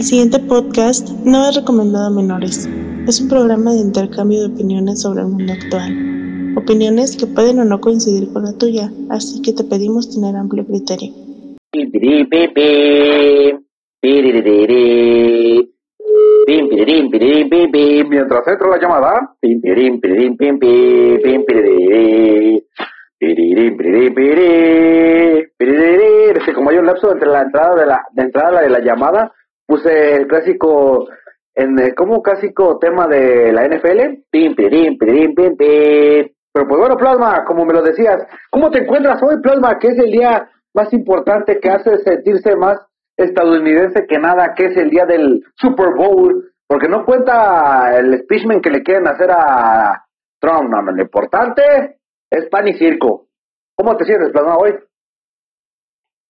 El siguiente podcast no es recomendado a menores. Es un programa de intercambio de opiniones sobre el mundo actual. Opiniones que pueden o no coincidir con la tuya, así que te pedimos tener amplio criterio. Mientras entra la llamada. Es que como hay un lapso entre la entrada de la, de entrada de la llamada, puse el clásico, en el, como clásico tema de la NFL. Pero pues bueno, Plasma, como me lo decías, ¿cómo te encuentras hoy, Plasma? Que es el día más importante que hace sentirse más estadounidense que nada, que es el día del Super Bowl, porque no cuenta el speechman que le quieren hacer a Trump, no, no, lo importante es pan y circo. ¿Cómo te sientes, Plasma, hoy?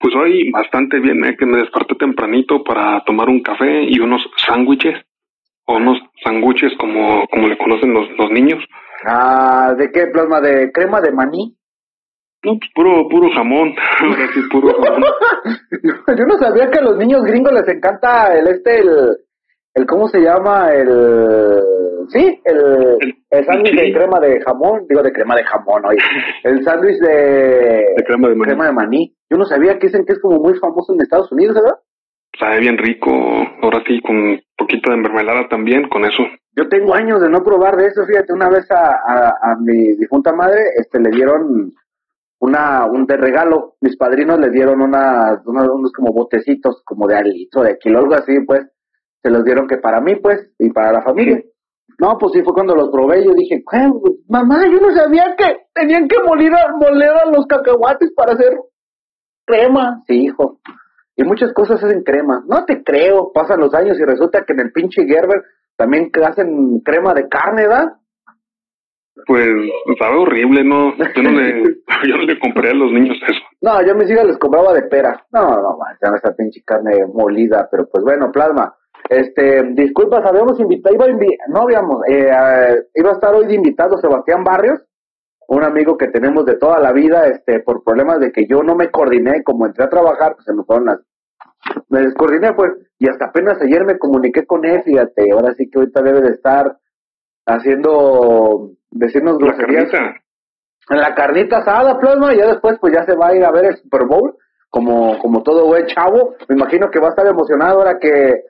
Pues hoy bastante bien, eh, que me desperté tempranito para tomar un café y unos sándwiches, o unos sándwiches como, como le conocen los, los niños. Ah, ¿de qué, Plasma? ¿De crema de maní? No, pues puro, puro jamón, sí, puro jamón. Yo no sabía que a los niños gringos les encanta el este, el, el ¿cómo se llama? El, sí, el, sándwich de crema de jamón, digo de crema de jamón, oye, el sándwich de, De crema de maní. crema de maní. Yo no sabía que dicen que es como muy famoso en Estados Unidos, ¿verdad? Sabe bien rico, ahora sí, con poquito de mermelada también, con eso. Yo tengo años de no probar de eso, fíjate, una vez a, a, a mi difunta madre, este, le dieron una, un de regalo, mis padrinos le dieron una, una- unos como botecitos, como de al litro, de kilo, algo así, pues, se los dieron que para mí, pues, y para la familia. No, pues sí fue cuando los probé, yo dije, "¿Qué? mamá, yo no sabía que tenían que moler a, moler a los cacahuates para hacer crema. Sí, hijo. Y muchas cosas hacen crema. No te creo, pasan los años y resulta que en el pinche Gerber también hacen crema de carne, ¿verdad? Pues sabe horrible, ¿no? Yo no le, yo no le compré a los niños eso. No, yo a mis hijas les compraba de pera. No, no, man, ya esa pinche carne molida, pero pues bueno, plasma. Este, disculpas, habíamos invitado, iba a invi- no habíamos, eh, iba a estar hoy de invitado Sebastián Barrios, un amigo que tenemos de toda la vida, este, por problemas de que yo no me coordiné, como entré a trabajar, pues se me fueron las, me descoordiné pues, y hasta apenas ayer me comuniqué con él, fíjate, ahora sí que ahorita debe de estar haciendo, decirnos La groserías en la carnita asada, plasma, y ya después pues ya se va a ir a ver el Super Bowl, como, como todo buen chavo. Me imagino que va a estar emocionado ahora que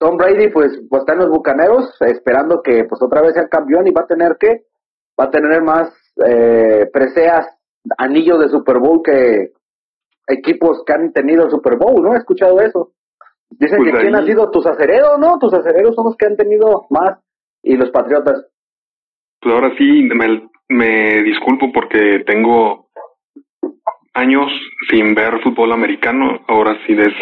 Tom Brady pues, pues está en los bucaneros, esperando que pues otra vez sea campeón y va a tener que, va a tener más eh, preseas, anillos de Super Bowl que equipos que han tenido el Super Bowl, ¿no? He escuchado eso. Dicen Pues que quién ahí- ha sido tus acereros, ¿no? Tus acereros son los que han tenido más y los patriotas. Pues ahora sí me, me disculpo porque tengo años sin ver fútbol americano. Ahora sí des,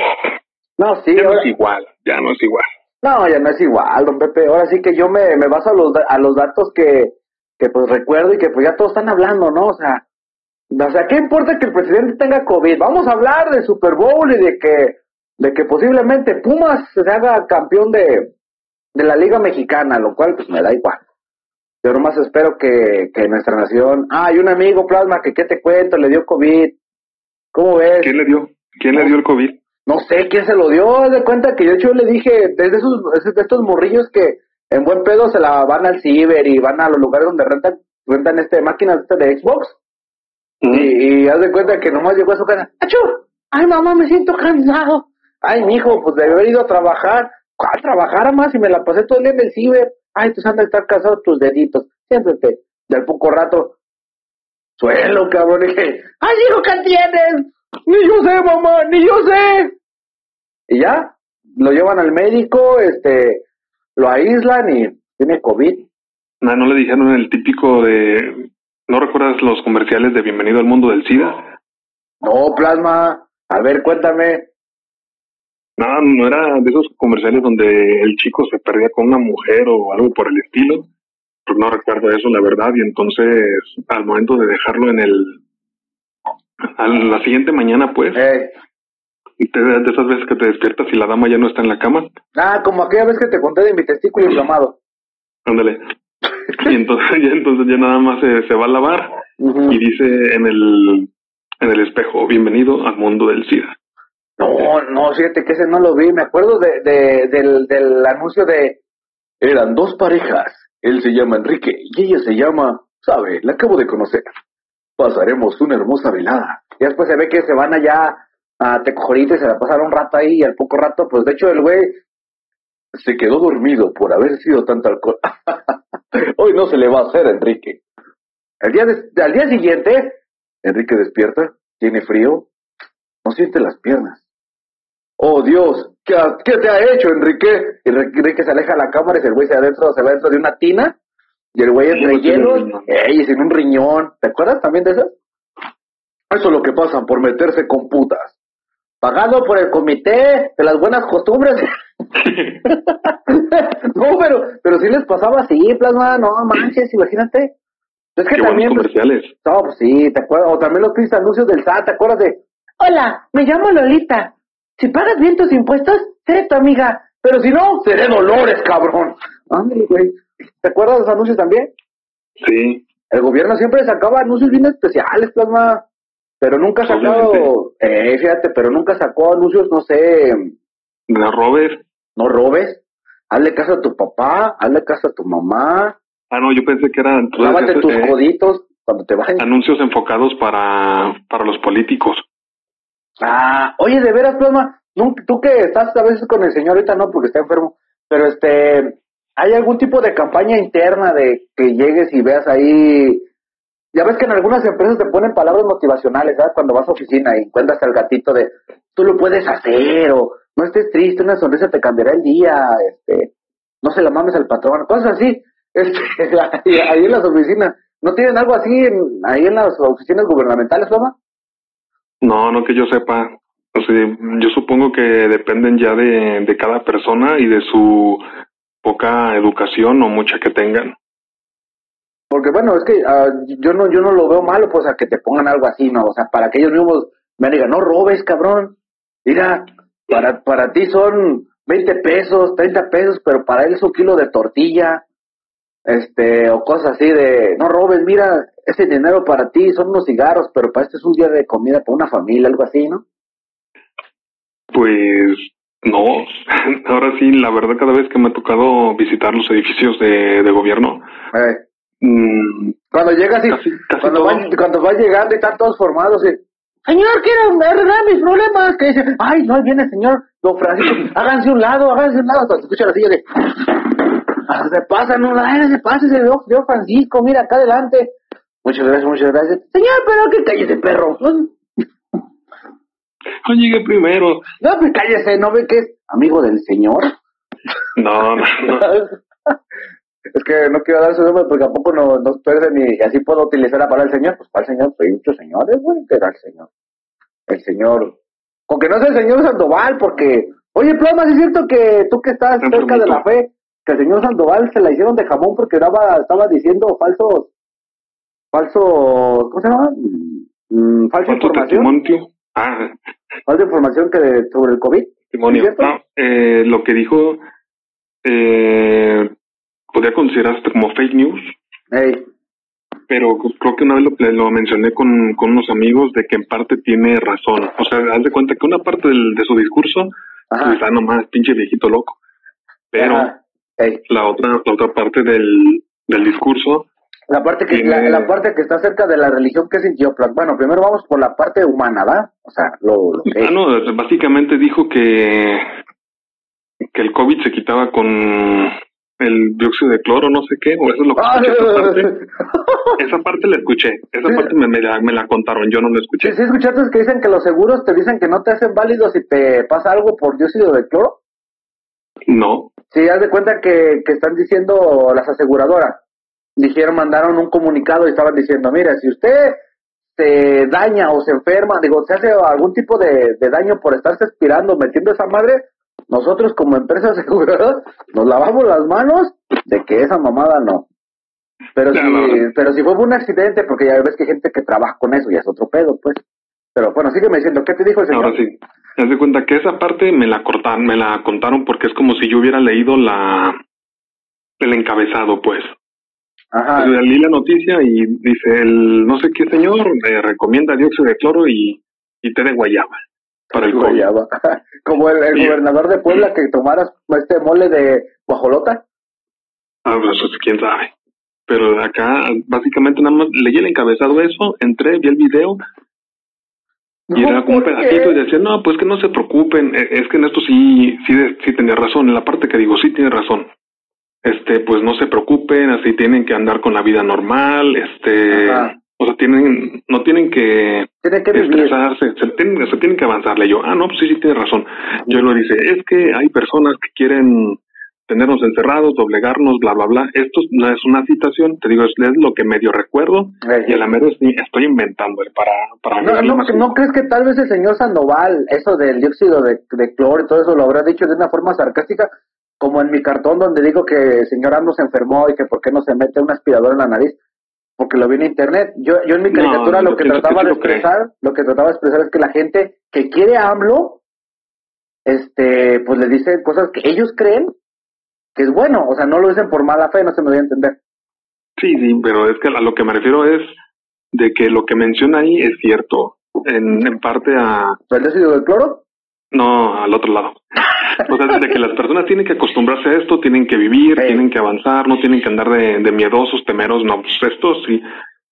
No, sí, ya no es igual, ya no es igual. No, ya no es igual, don Pepe. Ahora sí que yo me, me baso a los, a los datos que, que pues recuerdo y que pues ya todos están hablando, ¿no? O sea, o sea, ¿qué importa que el presidente tenga COVID? Vamos a hablar del Super Bowl y de que, de que posiblemente Pumas se haga campeón de, de la Liga Mexicana, lo cual pues me da igual. Yo nomás espero que, que nuestra nación... Ah, hay un amigo, Plasma, que qué te cuento, le dio COVID. ¿Cómo ves? ¿Quién le dio? ¿Quién le dio el COVID? No sé quién se lo dio, haz de cuenta que yo, yo le dije, desde esos, de estos morrillos que en buen pedo se la van al ciber y van a los lugares donde rentan, rentan este máquinas de Xbox. Y, y haz de cuenta que nomás llegó a su casa, ¡Achú! ¡Ay mamá, me siento cansado! Ay, mijo, pues debe haber ido a trabajar. ¿Cuál trabajar más? Y me la pasé todo el día en el ciber. Ay, tus han de estar cansados tus deditos. Siéntate. Del poco rato. Suelo, cabrón. Y dije, ¡ay, hijo, qué tienes! Ni yo sé, mamá, ni yo sé. Y ya, lo llevan al médico, este, lo aíslan y tiene COVID. No, no le dijeron el típico de... ¿No recuerdas los comerciales de Bienvenido al Mundo del SIDA? No, plasma. A ver, cuéntame. No, no era de esos comerciales donde el chico se perdía con una mujer o algo por el estilo. Pues no recuerdo eso, la verdad. Y entonces, al momento de dejarlo en el... A la siguiente mañana, pues, Eh, te- de esas veces que te despiertas y la dama ya no está en la cama, ah, como aquella vez que te conté de mi testículo inflamado. ándale. Y entonces ya, entonces ya nada más se, se va a lavar y dice en el, en el espejo, bienvenido al mundo del SIDA. No, no, fíjate que ese no lo vi. Me acuerdo de, de, del, del anuncio de. Eran dos parejas. Él se llama Enrique y ella se llama. Sabe, la acabo de conocer. Pasaremos una hermosa velada. Y después se ve que se van allá a Tecojorita y se la pasaron un rato ahí y al poco rato, pues de hecho el güey se quedó dormido por haber sido tanto alcohol. Hoy no se le va a hacer, Enrique. Al día, al día siguiente, Enrique despierta, tiene frío, no siente las piernas. Oh Dios, ¿qué, ¿qué, te ha hecho, Enrique? Y Enrique se aleja de la cámara y el güey se adentro, se va dentro de una tina y el güey entre hielos, ey, sin un riñón. ¿Te acuerdas también de eso? Eso es lo que pasan por meterse con putas. Pagado por el comité de las buenas costumbres. no, pero, pero sí les pasaba así, plasma, no manches, imagínate. Es que también. comerciales. No, pues sí, te acuerdas. O también los tristes anuncios del SAT, ¿te acuerdas de? Hola, me llamo Lolita. Si pagas bien tus impuestos, seré tu amiga. Pero si no, seré Dolores, cabrón. Ándale, güey. ¿Te acuerdas de los anuncios también? Sí. El gobierno siempre sacaba anuncios bien especiales, plasma. Pero nunca ha sacado, eh, fíjate, pero nunca sacó anuncios, no sé. No robes. No robes. Hazle caso a tu papá, hazle caso a tu mamá. Ah, no, yo pensé que eran... Lávate tus eh, coditos cuando te vayas. Anuncios enfocados para, para los políticos. Ah, oye, de veras, Plasma, tú que estás a veces con el señor, ahorita no, porque está enfermo, pero este, ¿hay algún tipo de campaña interna de que llegues y veas ahí ya ves que en algunas empresas te ponen palabras motivacionales, ¿sabes? Cuando vas a oficina y encuentras al gatito de, tú lo puedes hacer, o no estés triste, una sonrisa te cambiará el día, este, no se la mames al patrón, cosas así. Este, ahí en las oficinas, ¿no tienen algo así ahí en las oficinas gubernamentales, Loma? No, no que yo sepa. O sea, yo supongo que dependen ya de, de cada persona y de su poca educación o mucha que tengan. Porque bueno, es que uh, yo no yo no lo veo malo, pues a que te pongan algo así, ¿no? O sea, para que ellos mismos me digan, no robes, cabrón. Mira, para, para ti son 20 pesos, 30 pesos, pero para él es un kilo de tortilla, este, o cosas así de, no robes, mira, ese dinero para ti son unos cigarros, pero para este es un día de comida para una familia, algo así, ¿no? Pues no, ahora sí, la verdad cada vez que me ha tocado visitar los edificios de, de gobierno, eh. Mm, cuando llegas y cuando, va, cuando vas llegando y están todos formados y Señor, quiero arreglar mis problemas. Que dice, ay, no, viene el señor Don Francisco, háganse un lado, háganse un lado. Cuando escucha la silla de, se pasa, no, se pasa, se dio, Francisco, mira, acá adelante. Muchas gracias, muchas gracias. Señor, pero que cállese, perro. No llegué primero. No, pues cállese, ¿no ve que es amigo del señor? No, no, no. Es que no quiero dar su nombre porque tampoco nos, nos pierden y así puedo utilizar para el Señor. Pues para el Señor, pues hay muchos señores, güey, que era el Señor. El Señor. Aunque no es el Señor Sandoval, porque. Oye, Ploma, ¿es cierto que tú que estás cerca de la fe, que el Señor Sandoval se la hicieron de jamón porque estaba, estaba diciendo falsos. Falsos. ¿Cómo se llama? Mm, falsa información. Ah. Falsa información que sobre el COVID. Testimonio. No, eh, lo que dijo. Eh, podría considerarse como fake news. Pero creo que una vez lo, lo mencioné con, con, unos amigos de que en parte tiene razón. O sea, haz de cuenta que una parte del, de su discurso pues, está nomás pinche viejito loco. Pero la otra la otra parte del, del discurso la parte que la, parte que está cerca de la religión que sintió bueno primero vamos por la parte humana ¿verdad? o sea lo, lo ah, no básicamente dijo que que el covid se quitaba con el dióxido de cloro, no sé qué, o eso es lo que escuché, esa, parte, esa parte la escuché, esa parte me, me, la, me, la, contaron, yo no la escuché. Sí, sí, escuchaste que dicen que los seguros te dicen que no te hacen válido si te pasa algo por dióxido de cloro. No. Sí, haz de cuenta que, que están diciendo las aseguradoras, dijeron, mandaron un comunicado y estaban diciendo, mira, si usted se daña o se enferma, digo, se hace algún tipo de, de daño por estarse aspirando, metiendo esa madre, nosotros como empresa asegurada nos lavamos las manos de que esa mamada no. Pero si, pero si fue un accidente, porque ya ves que hay gente que trabaja con eso, ya es otro pedo, pues. Pero bueno, sígueme diciendo, ¿qué te dijo el señor? Ahora sí. Te das cuenta que esa parte me la cortaron, me la contaron porque es como si yo hubiera leído la el encabezado, pues. Ajá. leí la noticia y dice el no sé qué señor me recomienda dióxido de cloro y, y té de guayaba. Para el COVID. Como el, el Sí. gobernador de Puebla que tomaras este mole de guajolota. Ah, pues quién sabe. Pero acá, básicamente, nada más leí el encabezado eso, entré, vi el video y No, era como un ¿por pedacito y decía, no, pues que no se preocupen, e- es que en esto sí, sí, sí tenía razón, en la parte que digo, sí tiene razón. Este, pues no se preocupen, así tienen que andar con la vida normal, este, Ajá. O sea, tienen, no tienen que Tiene que vivir. estresarse, se tienen, se tienen que avanzarle. Yo, ah, no, pues sí, sí tiene razón. Yo lo dice, es que hay personas que quieren tenernos encerrados, doblegarnos, bla, bla, bla. Esto no es una citación, te digo, es, es lo que medio recuerdo Eh, y a la mera estoy, estoy inventándole para, para No, no, más- ¿No crees que tal vez el señor Sandoval, eso del dióxido de, de cloro y todo eso, lo habrá dicho de una forma sarcástica? Como en mi cartón donde digo que el señor AMLO se enfermó y que por qué no se mete un aspirador en la nariz, porque lo vi en internet. Yo, yo en mi caricatura lo que trataba de expresar, lo que trataba de expresar es que la gente que quiere a AMLO, este, pues le dice cosas que ellos creen que es bueno, o sea, no lo dicen por mala fe, no se me dio a entender. Sí, sí, pero es que a lo que me refiero es de que lo que menciona ahí es cierto. En, en parte a, ¿El dióxido de cloro? no, al otro lado. O sea, de que las personas tienen que acostumbrarse a esto, tienen que vivir, Sí. tienen que avanzar, no tienen que andar de, de miedosos, temeros, no, pues esto sí,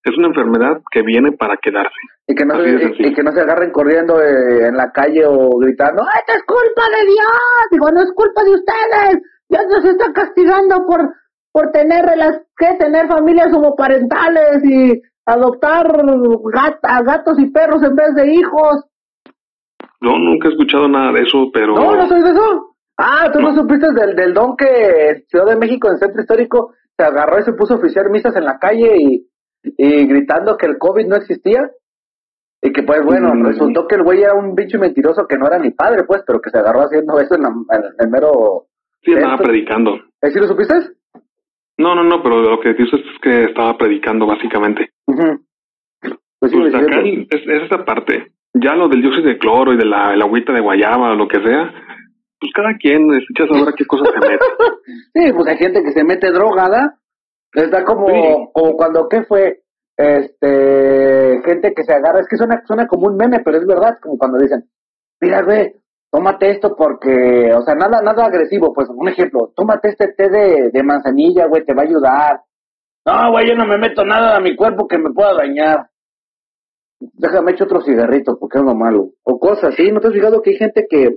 es una enfermedad que viene para quedarse. Y que no, se, y- que no se agarren corriendo eh, en la calle o gritando, ¡esto es culpa de Dios! Digo, no es culpa de ustedes. Dios nos está castigando por, por tener, las, ¿qué? tener familias homoparentales y adoptar gat- a gatos y perros en vez de hijos. Yo nunca he escuchado nada de eso, pero No, no soy de eso. Ah, ¿tú no, No. supiste del, del don que en Ciudad de México, en el centro histórico, se agarró y se puso a oficiar misas en la calle y, y gritando que el COVID no existía? Y que pues bueno, Mm. resultó que el güey era un bicho mentiroso que no era ni padre, pues, pero que se agarró haciendo eso en, la- en el mero... sí Esto- predicando. ¿Eh, ¿Sí lo supiste? No, no, no, pero lo que dices es que estaba predicando básicamente. Ujú. Pues sí, Pues es acá es, es esa parte. Ya lo del dióxido de cloro y de la, el agüita de guayaba o lo que sea, pues cada quien es- ya sabrá qué cosas se mete. Sí, pues hay gente que se mete drogada. Está como, Sí. como cuando, ¿qué fue? Este, gente que se agarra, es que suena, suena como un meme, pero es verdad, como cuando dicen, mira, güey, tómate esto porque, o sea, nada, nada agresivo, pues, un ejemplo, tómate este té de, de manzanilla, güey, te va a ayudar. No, güey, yo no me meto nada a mi cuerpo que me pueda dañar. Déjame echar otro cigarrito, porque es lo malo. O cosas así, ¿no te has fijado que hay gente que,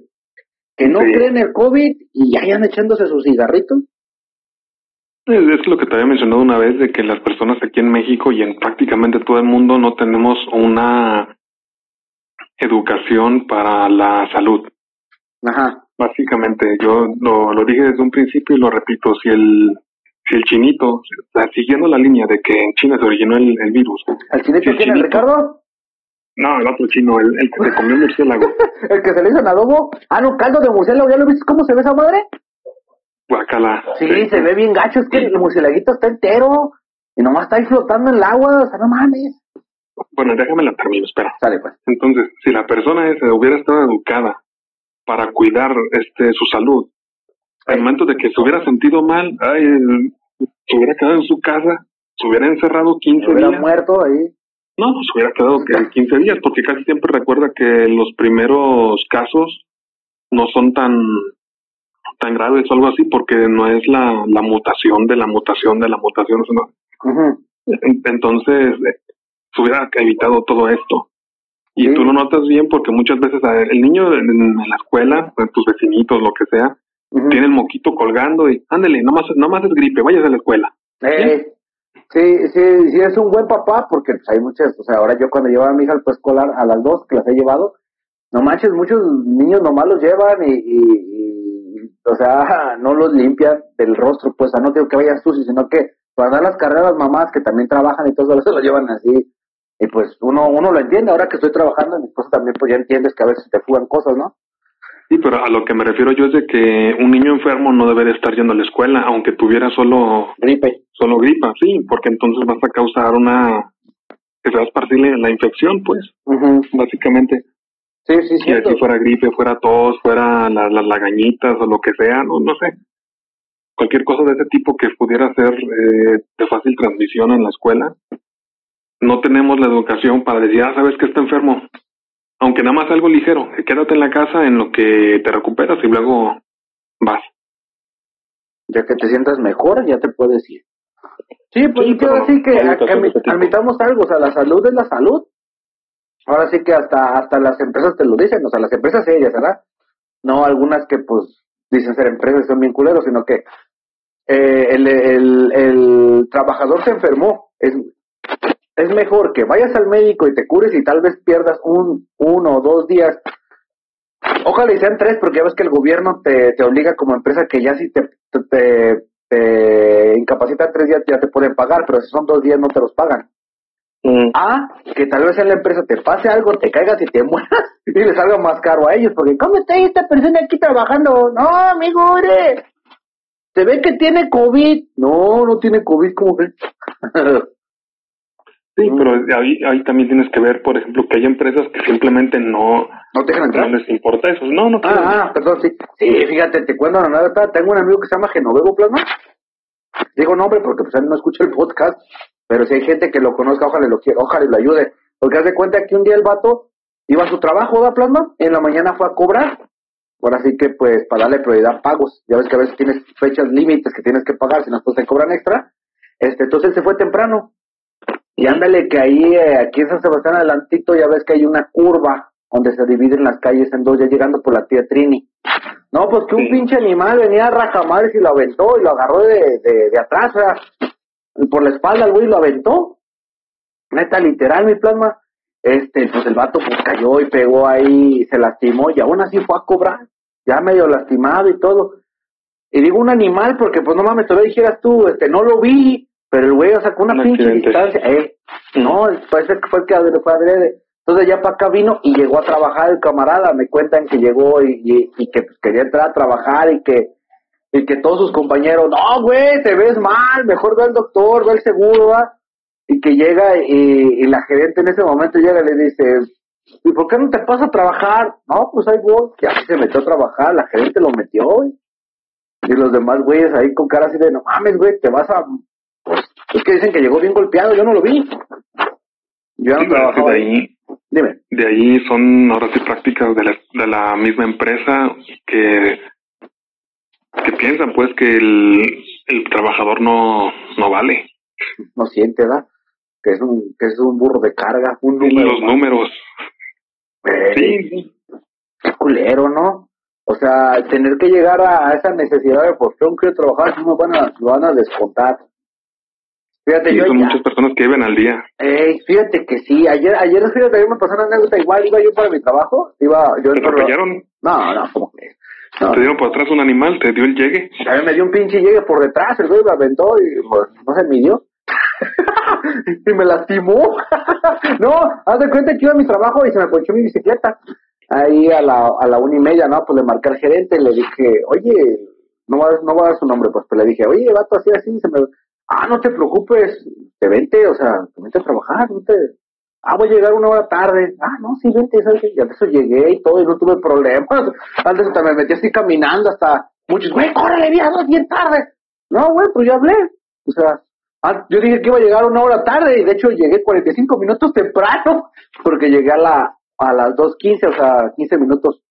que no Sí. cree en el COVID y ya andan echándose sus cigarritos? Es, lo que te había mencionado una vez de que las personas aquí en México y en prácticamente todo el mundo no tenemos una educación para la salud. Ajá. Básicamente, yo lo, lo dije desde un principio y lo repito, si el, si el chinito, siguiendo la línea de que en China se originó el, el virus, ¿Al chinito Sí, quién chinito. Ricardo? No, el otro chino, el, el que se comió el murciélago, ¿El que se le hizo en adobo? Ah, no, caldo de murciélago, ¿ya lo viste cómo se ve esa madre? guacala. Sí, se ve bien gacho, es que el murcielaguito está entero y nomás está ahí flotando en el agua, o sea, no mames. Bueno, déjame la termino, espera. Sale, pues. Entonces, si la persona esa hubiera estado educada para cuidar este su salud, al momento de que se hubiera sentido mal, ay, se hubiera quedado en su casa, se hubiera encerrado 15 Se hubiera días. muerto ahí. No, se hubiera quedado que 15 días, porque casi siempre recuerda que los primeros casos no son tan tan graves o algo así, porque no es la, la mutación de la mutación de la mutación, en- Entonces, eh, se hubiera evitado todo esto. Y Sí. tú lo notas bien porque muchas veces el niño en, en la escuela, en tus vecinitos, lo que sea, tiene el moquito colgando y ándale, nomás, nomás es gripe, vayas a la escuela. Eh, sí, sí, sí, es un buen papá, porque pues, hay muchas, o sea, ahora yo cuando llevaba a mi hija al preescolar, a las dos que las he llevado, no manches, muchos niños nomás los llevan y, o sea, no los limpian del rostro, pues, no digo que vayan sucios, sino que para dar las carreras mamás que también trabajan y todo eso, lo llevan así. Y pues uno, uno lo entiende, ahora que estoy trabajando, mi esposa también pues ya entiendes que a veces te fugan cosas, ¿no? Sí, pero a lo que me refiero yo es de que un niño enfermo no debería estar yendo a la escuela, aunque tuviera solo, Gripe. solo gripa, sí, porque entonces vas a causar una, que se va a esparcir la- la infección, pues, Ujú. básicamente. Sí, sí, Si cierto. aquí fuera gripe, fuera tos, fuera la- las lagañitas o lo que sea, no, no sé. Cualquier cosa de ese tipo que pudiera ser eh, de fácil transmisión en la escuela. No tenemos la educación para decir, ah, sabes que está enfermo. Aunque nada más algo ligero, quédate en la casa en lo que te recuperas y luego vas. Ya que te sientas mejor, ya te puedes ir. Sí, pues sí, quiero decir que, admitamos algo, o sea, la salud es la salud. Ahora sí que hasta hasta las empresas te lo dicen, o sea, las empresas ellas, ¿verdad? No algunas que pues dicen ser empresas son bien culeros, sino que eh, el, el, el trabajador se enfermó. Es, es mejor que vayas al médico y te cures y tal vez pierdas un uno o dos días. Ojalá y sean tres, porque ya ves que el gobierno te, te obliga como empresa que ya si te, te, te incapacitan tres días ya te pueden pagar, pero si son dos días no te los pagan. Mm. Ah, que tal vez en la empresa te pase algo, te caigas y te mueras y les salga más caro a ellos, porque ¿cómo está esta persona aquí trabajando? No, amigo. Se ve que tiene COVID. No, no tiene COVID, ¿cómo ves? sí, pero ahí, ahí también tienes que ver, por ejemplo, que hay empresas que simplemente no, no, te no les importa eso. No, no. Ah, ah, perdón, sí. Sí, fíjate, te cuento la nada. Tengo un amigo que se llama Genovevo Plasma. Digo nombre porque pues él no escucha el podcast. Pero si hay gente que lo conozca, ojalá lo quiera, ojalá lo ayude. Porque hace cuenta que un día el vato iba a su trabajo, da plasma, en la mañana fue a cobrar. Ahora sí que, pues, para darle prioridad a pagos. Ya ves que a veces tienes fechas límites que tienes que pagar, si no, pues te cobran extra. Este, entonces él se fue temprano. Y ándale que ahí, eh, aquí en San Sebastián adelantito, ya ves que hay una curva donde se dividen las calles en dos, ya llegando por la tía Trini. No, pues que un pinche animal venía a rajamares y lo aventó y lo agarró de, de, de atrás, o sea, por la espalda el güey lo aventó. Neta, literal, mi plasma. Este, pues el vato pues cayó y pegó ahí, se lastimó y aún así fue a cobrar, ya medio lastimado y todo. Y digo un animal porque pues no mames, todavía dijeras tú, este, no lo vi, pero el güey sacó una pinche distancia, eh, no, parece que fue el que fue adrede. Entonces ya para acá vino y llegó a trabajar el camarada, me cuentan que llegó y, y, que pues, quería entrar a trabajar y que y que todos sus compañeros, no, güey, te ves mal, mejor ve al doctor, ve al seguro, ¿va? Y que llega y, la gerente en ese momento llega y le dice, ¿y por qué no te pasa a trabajar? No, pues ahí voy, que así se metió a trabajar, la gerente lo metió, güey. Y los demás güeyes ahí con cara así de, no mames, güey, te vas a... Es que dicen que llegó bien golpeado, yo no lo vi. Yo no trabajaba ahí. Dime. De ahí son ahora sí prácticas de la, de la misma empresa que que piensan pues que el, el trabajador no, no vale. No siente, ¿verdad? Que es un, que es un burro de carga, un número. Los números. sí. Qué culero, ¿no? O sea, tener que llegar a, esa necesidad de por qué un quiero trabajar, no van a, lo van a descontar. Fíjate, yo son muchas personas que viven al día. Ey, fíjate que sí. Ayer, ayer, fíjate, ayer me pasó una anécdota igual. Iba yo para mi trabajo. Iba yo. ¿Te atropellaron? No, no, como que te dio por atrás un animal, te dio el llegue. A mí me dio un pinche llegue por detrás, el güey me aventó y pues, no se midió. y me lastimó. no, haz de cuenta que iba a mi trabajo y se me ponchó mi bicicleta. Ahí a la, a la una y media, ¿no? Pues le marqué al gerente, le dije, oye, no va, no va a dar su nombre, pues, pues le dije, oye, vato, así, así, se me... Ah, no te preocupes, te vente, o sea, te vente a trabajar, no te, Ah, voy a llegar una hora tarde. Ah, no, sí, vente, ¿sabes? Ya de eso llegué y todo y no tuve problemas. Antes hasta me metí así caminando hasta muchos, güey, córrele, viejo, bien tarde. No, güey, pues yo hablé. O sea, ah, yo dije que iba a llegar una hora tarde y de hecho llegué 45 minutos temprano porque llegué a, la, a las 2.15, o sea, 15 minutos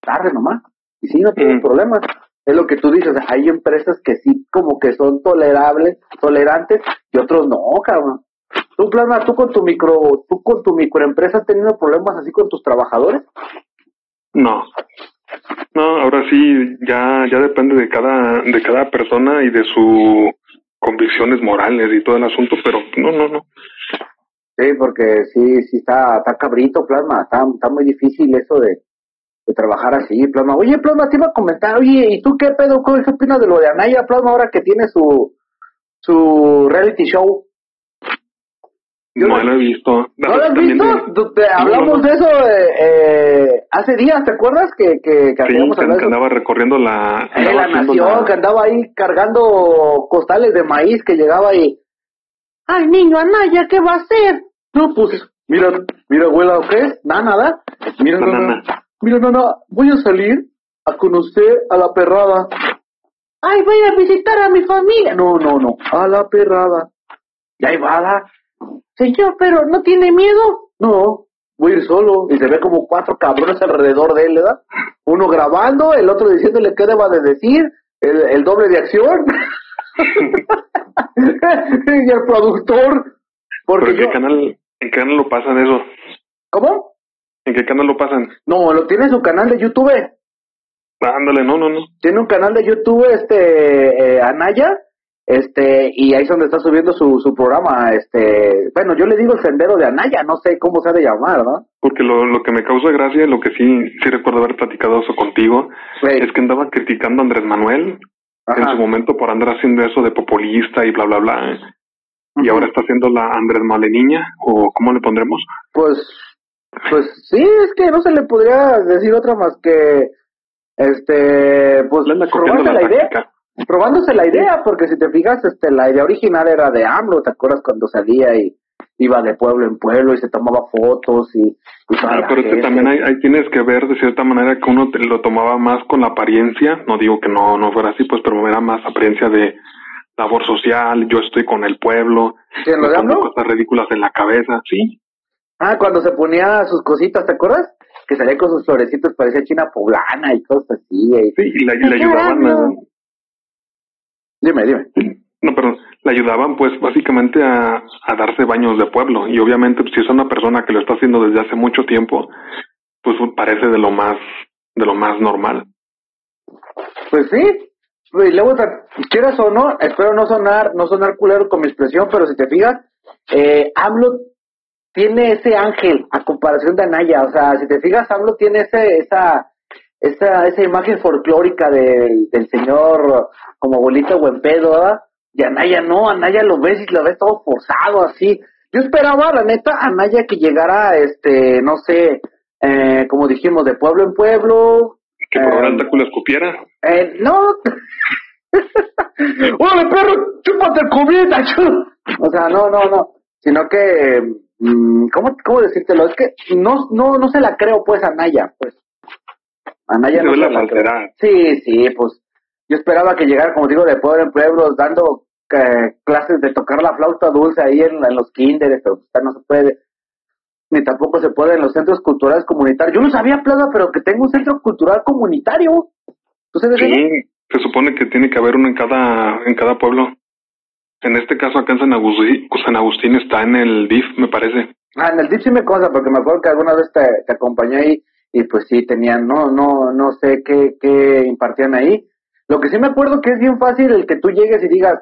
tarde nomás. Y sí, no tuve problemas. Es lo que tú dices, hay empresas que sí como que son tolerables, tolerantes y otros no, cabrón. Tú, Plasma, tú con tu micro, tú con tu microempresa has tenido problemas así con tus trabajadores? No. No, ahora sí, ya, ya depende de cada, de cada persona y de sus convicciones morales y todo el asunto, pero no, no, no. Sí, porque sí, sí está, está cabrito, Plasma, está, está muy difícil eso de, de trabajar así, Plasma. Oye, Plasma, te iba a comentar, oye, ¿y tú qué pedo, qué opinas de lo de Anaya, Plasma, ahora que tiene su, su reality show? no lo he visto. ¿No lo has visto? hablamos de eso eh, hace días, ¿te acuerdas? Que, que, que, que andaba recorriendo la... Eh, la nación, que andaba ahí cargando costales de maíz, que llegaba ahí. Ay, niño, Anaya, ¿qué va a hacer? No, pues, mira, mira, abuela, ¿qué es? Nada, nada. Mira, nana, mira, nana, voy a salir a conocer a la perrada. Ay, voy a visitar a mi familia. No, no, no, a la perrada. Y ahí va, Señor, pero ¿no tiene miedo? No, voy a ir solo. Y se ve como cuatro cabrones alrededor de él, ¿verdad? Uno grabando, el otro diciéndole qué deba de decir, el, el doble de acción. y el productor. Porque ¿Pero en qué yo- canal, en qué canal lo pasan eso? ¿Cómo? ¿En qué canal lo pasan? No, lo tiene en su canal de YouTube. Ándale, no, no, no. Tiene un canal de YouTube, este, eh, Anaya, este, y ahí es donde está subiendo su, su programa, este, bueno, yo le digo el sendero de Anaya, no sé cómo se ha de llamar, ¿no? Porque lo, lo que me causa gracia, lo que sí, sí recuerdo haber platicado eso contigo, es que andaba criticando a Andrés Manuel en su momento por andar haciendo eso de populista y bla, bla, bla. Y Ujú. ahora está haciendo la Andrés Maleniña, o ¿cómo le pondremos? Pues, pues sí, es que no se le podría decir otra más que, este, pues, probándose la la idea, probándose la idea, porque si te fijas, este, la idea original era de AMLO, ¿te acuerdas cuando salía y iba de pueblo en pueblo y se tomaba fotos y, y toda Ah, pero es que también hay, hay tienes que ver de cierta manera que uno te- lo tomaba más con la apariencia, no digo que no, no fuera así, pues, pero era más apariencia de labor social, yo estoy con el pueblo, ¿Sí, me pongo cosas ridículas en la cabeza, sí, Ah, cuando se ponía sus cositas, ¿te acuerdas? Que salía con sus florecitos, parecía china poblana y cosas así. y- sí, y, la- y le Ay, ayudaban, a- Dime, dime. no, perdón, le ayudaban pues básicamente a, a darse baños de pueblo, y obviamente pues, si es una persona que lo está haciendo desde hace mucho tiempo, pues parece de lo más, de lo más normal. Pues sí. Y luego, quieras o no, espero no sonar, no sonar culero con mi expresión, pero si te fijas, eh, AMLO tiene ese ángel a comparación de Anaya. O sea, si te fijas, AMLO tiene ese, esa, esa, esa imagen folclórica del, del señor como abuelito buen pedo, ¿verdad? Y Anaya no, Anaya lo ves y lo ves todo forzado así. Yo esperaba, la neta, Anaya que llegara, este, no sé, eh, como dijimos, de pueblo en pueblo. Que por eh, ahora lo escupiera. eh, no. ¡Órale, perro! ¡Chúpate el chu! O sea, no, no, no. Sino que, ¿cómo, ¿cómo decírtelo? Es que no, no, no se la creo, pues, a Naya, pues. A Naya no se la la creo. Sí, sí, pues. Yo esperaba que llegara, como digo, de pueblo en pueblo, dando eh, clases de tocar la flauta dulce ahí en, en los kinderes, pero pues, no se puede. Ni tampoco se puede en los centros culturales comunitarios. Yo no sabía, Plaza, pero que tengo un centro cultural comunitario. ¿Tú sabes eso? Sí, se supone que tiene que haber uno en cada, en cada pueblo. En este caso acá en San Agustín, San Agustín está en el DIF, me parece. Ah, en el DIP sí me consta, porque me acuerdo que alguna vez te, te acompañé ahí y pues sí tenían, no, no, no sé qué, qué impartían ahí. Lo que sí me acuerdo que es bien fácil el que tú llegues y digas,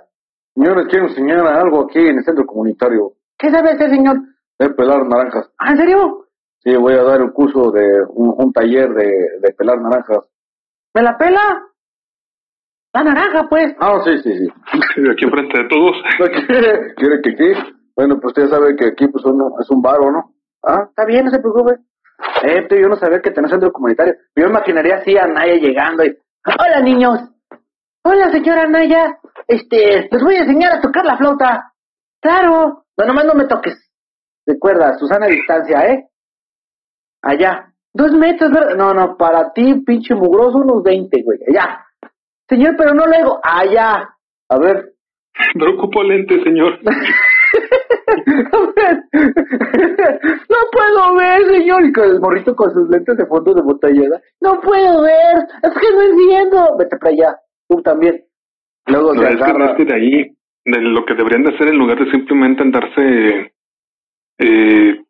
señores, quiero enseñar algo aquí en el centro comunitario. ¿Qué sabe hacer, señor? De pelar naranjas. ¿Ah, en serio? Sí, voy a dar un curso de, un, un taller de, de pelar naranjas. ¿Me la pela? La naranja, pues. Ah, sí, sí, sí. Aquí enfrente de todos. ¿No quiere? ¿Quiere que aquí? Bueno, pues usted sabe que aquí pues uno es un bar, ¿o no? Ah, está bien, no se preocupe. Eh, pero yo no sabía que tenés centro comunitario. Yo imaginaría así a Naya llegando y... Hola, niños. Hola, señora Naya. Este, les voy a enseñar a tocar la flauta. Claro. No, nomás no me toques. Recuerda, Susana a distancia, ¿eh? Allá. Dos metros, ¿verdad? No, no, para ti, pinche mugroso, unos 20, güey. Allá. Señor, pero no luego. Allá. A ver, Me ocupo lente, señor. no puedo ver, señor. Y con el morrito con sus lentes de fondo de botellera. No puedo ver. Es que no entiendo. Vete para allá. Tú también. Luego No, es agarra. es que de ahí, de lo que deberían de hacer en lugar de simplemente andarse, eh,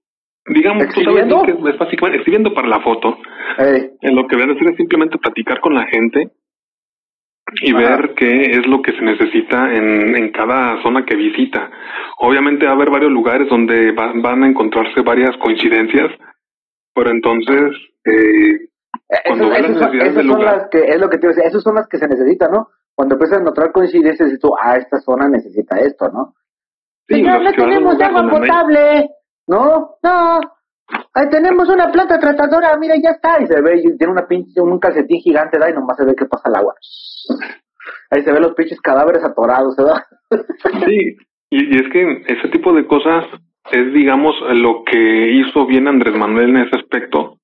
digamos, tú sabes ¿Exhibiendo? bien que es básicamente exhibiendo para la foto. En lo que deberían de hacer es simplemente platicar con la gente y Ajá. ver qué es lo que se necesita en, en cada zona que visita. Obviamente va a haber varios lugares donde va- van a encontrarse varias coincidencias, pero entonces, eh, Cuando esas, son, necesidades esas del son lugar. las que, es lo que te iba a decir, esas son las que se necesitan, ¿no? Cuando empiezas a notar coincidencias y tú, ah, esta zona necesita esto, ¿no? sí, Señor, no tenemos agua potable. No, no. Ahí tenemos una planta tratadora, mira, ya está. Y se ve, y tiene una pinche, un calcetín gigante, da, y nomás se ve que pasa el agua. Ahí se ven los pinches cadáveres atorados, ¿verdad? Sí, y, y es que ese tipo de cosas es, digamos, lo que hizo bien Andrés Manuel en ese aspecto.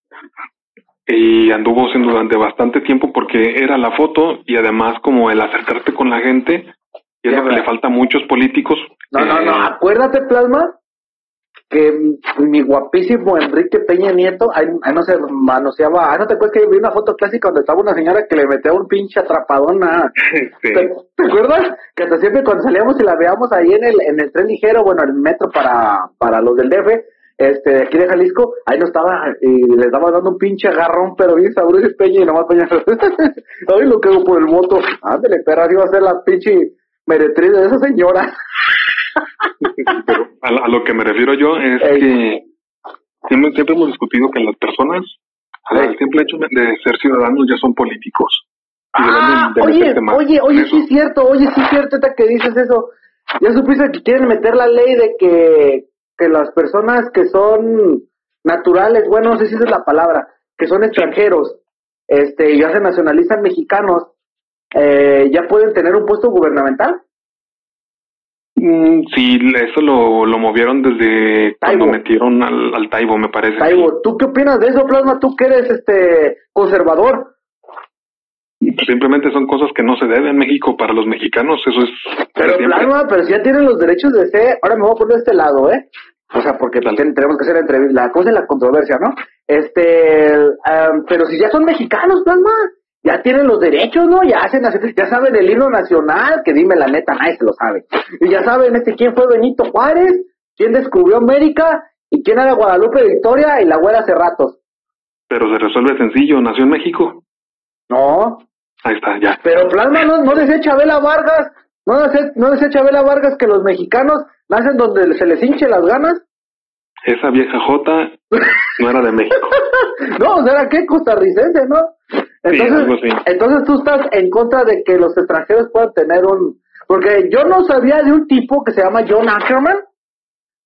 Y anduvo siendo durante bastante tiempo porque era la foto y además como el acercarte con la gente, y es lo que ¿verdad? le falta a muchos políticos. No, no, no, eh, acuérdate, Plasma, que mi guapísimo Enrique Peña Nieto, ahí, no se manoseaba, ah, no te acuerdas que vi una foto clásica donde estaba una señora que le metía un pinche atrapadón a... ¿Te, acuerdas? Que hasta siempre cuando salíamos y la veíamos ahí en el, en el tren ligero, bueno, el metro para, para los del DF, este, aquí de Jalisco, ahí no estaba, y le estaba dando un pinche agarrón, pero bien sabroso Peña y nomás Peña, ay, lo que hago por el moto, ándale, pero así va a ser la pinche meretriz de esa señora. Pero a, lo que me refiero yo es que siempre, siempre, hemos discutido que las personas, al simple hecho de ser ciudadanos, ya son políticos. Ah, oye, oye, oye, sí es cierto, oye, sí es cierto que dices eso. Ya supiste que quieren meter la ley de que, que las personas que son naturales, bueno, no sé si esa es la palabra, que son extranjeros, este, ya se nacionalizan mexicanos, eh, ya pueden tener un puesto gubernamental. Mm, sí, eso lo, lo movieron desde cuando metieron al, al Taibo, me parece. Taibo, ¿tú qué opinas de eso, Plasma? Tú que eres este conservador. Pues simplemente son cosas que no se deben en México para los mexicanos, eso es... Pero Plasma, pero si ya tienen los derechos de ser, ahora me voy a poner de este lado, ¿eh? O sea, porque tenemos que hacer entrevista, la cosa es la controversia, ¿no? Este, pero si ya son mexicanos, Plasma, ya tienen los derechos, ¿no? Ya hacen, ya saben el himno nacional, que dime la neta, nadie se lo sabe. Y ya saben este quién fue Benito Juárez, quién descubrió América y quién era Guadalupe Victoria y la abuela hace ratos. Pero se resuelve sencillo, nació en México. No. Ahí está, ya. Pero Plasma no, no decía Chabela Vargas, no decía, no Chabela Vargas que los mexicanos nacen donde se les hinche las ganas. Esa vieja jota no era de México. no, o sea, era qué costarricense, ¿no? Entonces, entonces tú estás en contra de que los extranjeros puedan tener un... Porque yo no sabía de un tipo que se llama John Ackerman.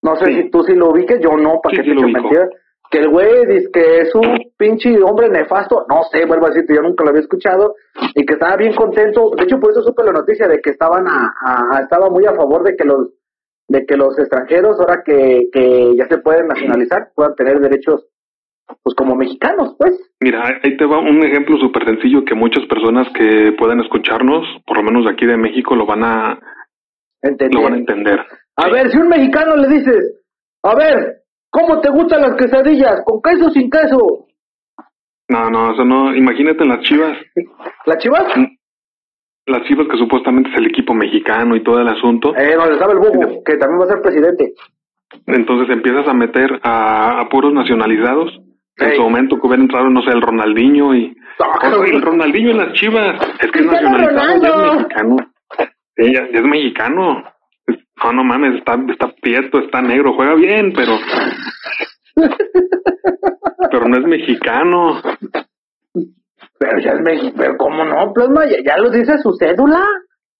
No sé si tú sí lo ubiques, yo no, para que te mentira. Que el güey dice que es un pinche hombre nefasto. No sé, vuelvo a decirte, yo nunca lo había escuchado. Y que estaba bien contento. De hecho, por eso supe la noticia de que estaban a, estaba muy a favor de que los de que los extranjeros, ahora que, que ya se pueden nacionalizar, puedan tener derechos pues como mexicanos, pues. Mira, ahí te va un ejemplo súper sencillo que muchas personas que puedan escucharnos, por lo menos de aquí de México, lo van a entender. Lo van a entender. A ver, si un mexicano le dices, a ver, ¿cómo te gustan las quesadillas? ¿Con queso o sin queso? No, no, eso no. Imagínate las chivas. ¿Las chivas? Mm. Las chivas que supuestamente es el equipo mexicano y todo el asunto. Eh, no, le sabe el bujo, que también va a ser presidente. Entonces empiezas a meter a, a puros nacionalizados en su momento que hubiera entrado, no sé, el Ronaldinho y... el Ronaldinho en las chivas. Es que es nacionalizado, ya es mexicano. Ella ya, es mexicano. No, no mames, está, está prieto, está negro, juega bien, pero... pero no es mexicano. Pero ya es mexicano, pero ¿cómo no, Plasma? Ya, ya lo dice su cédula.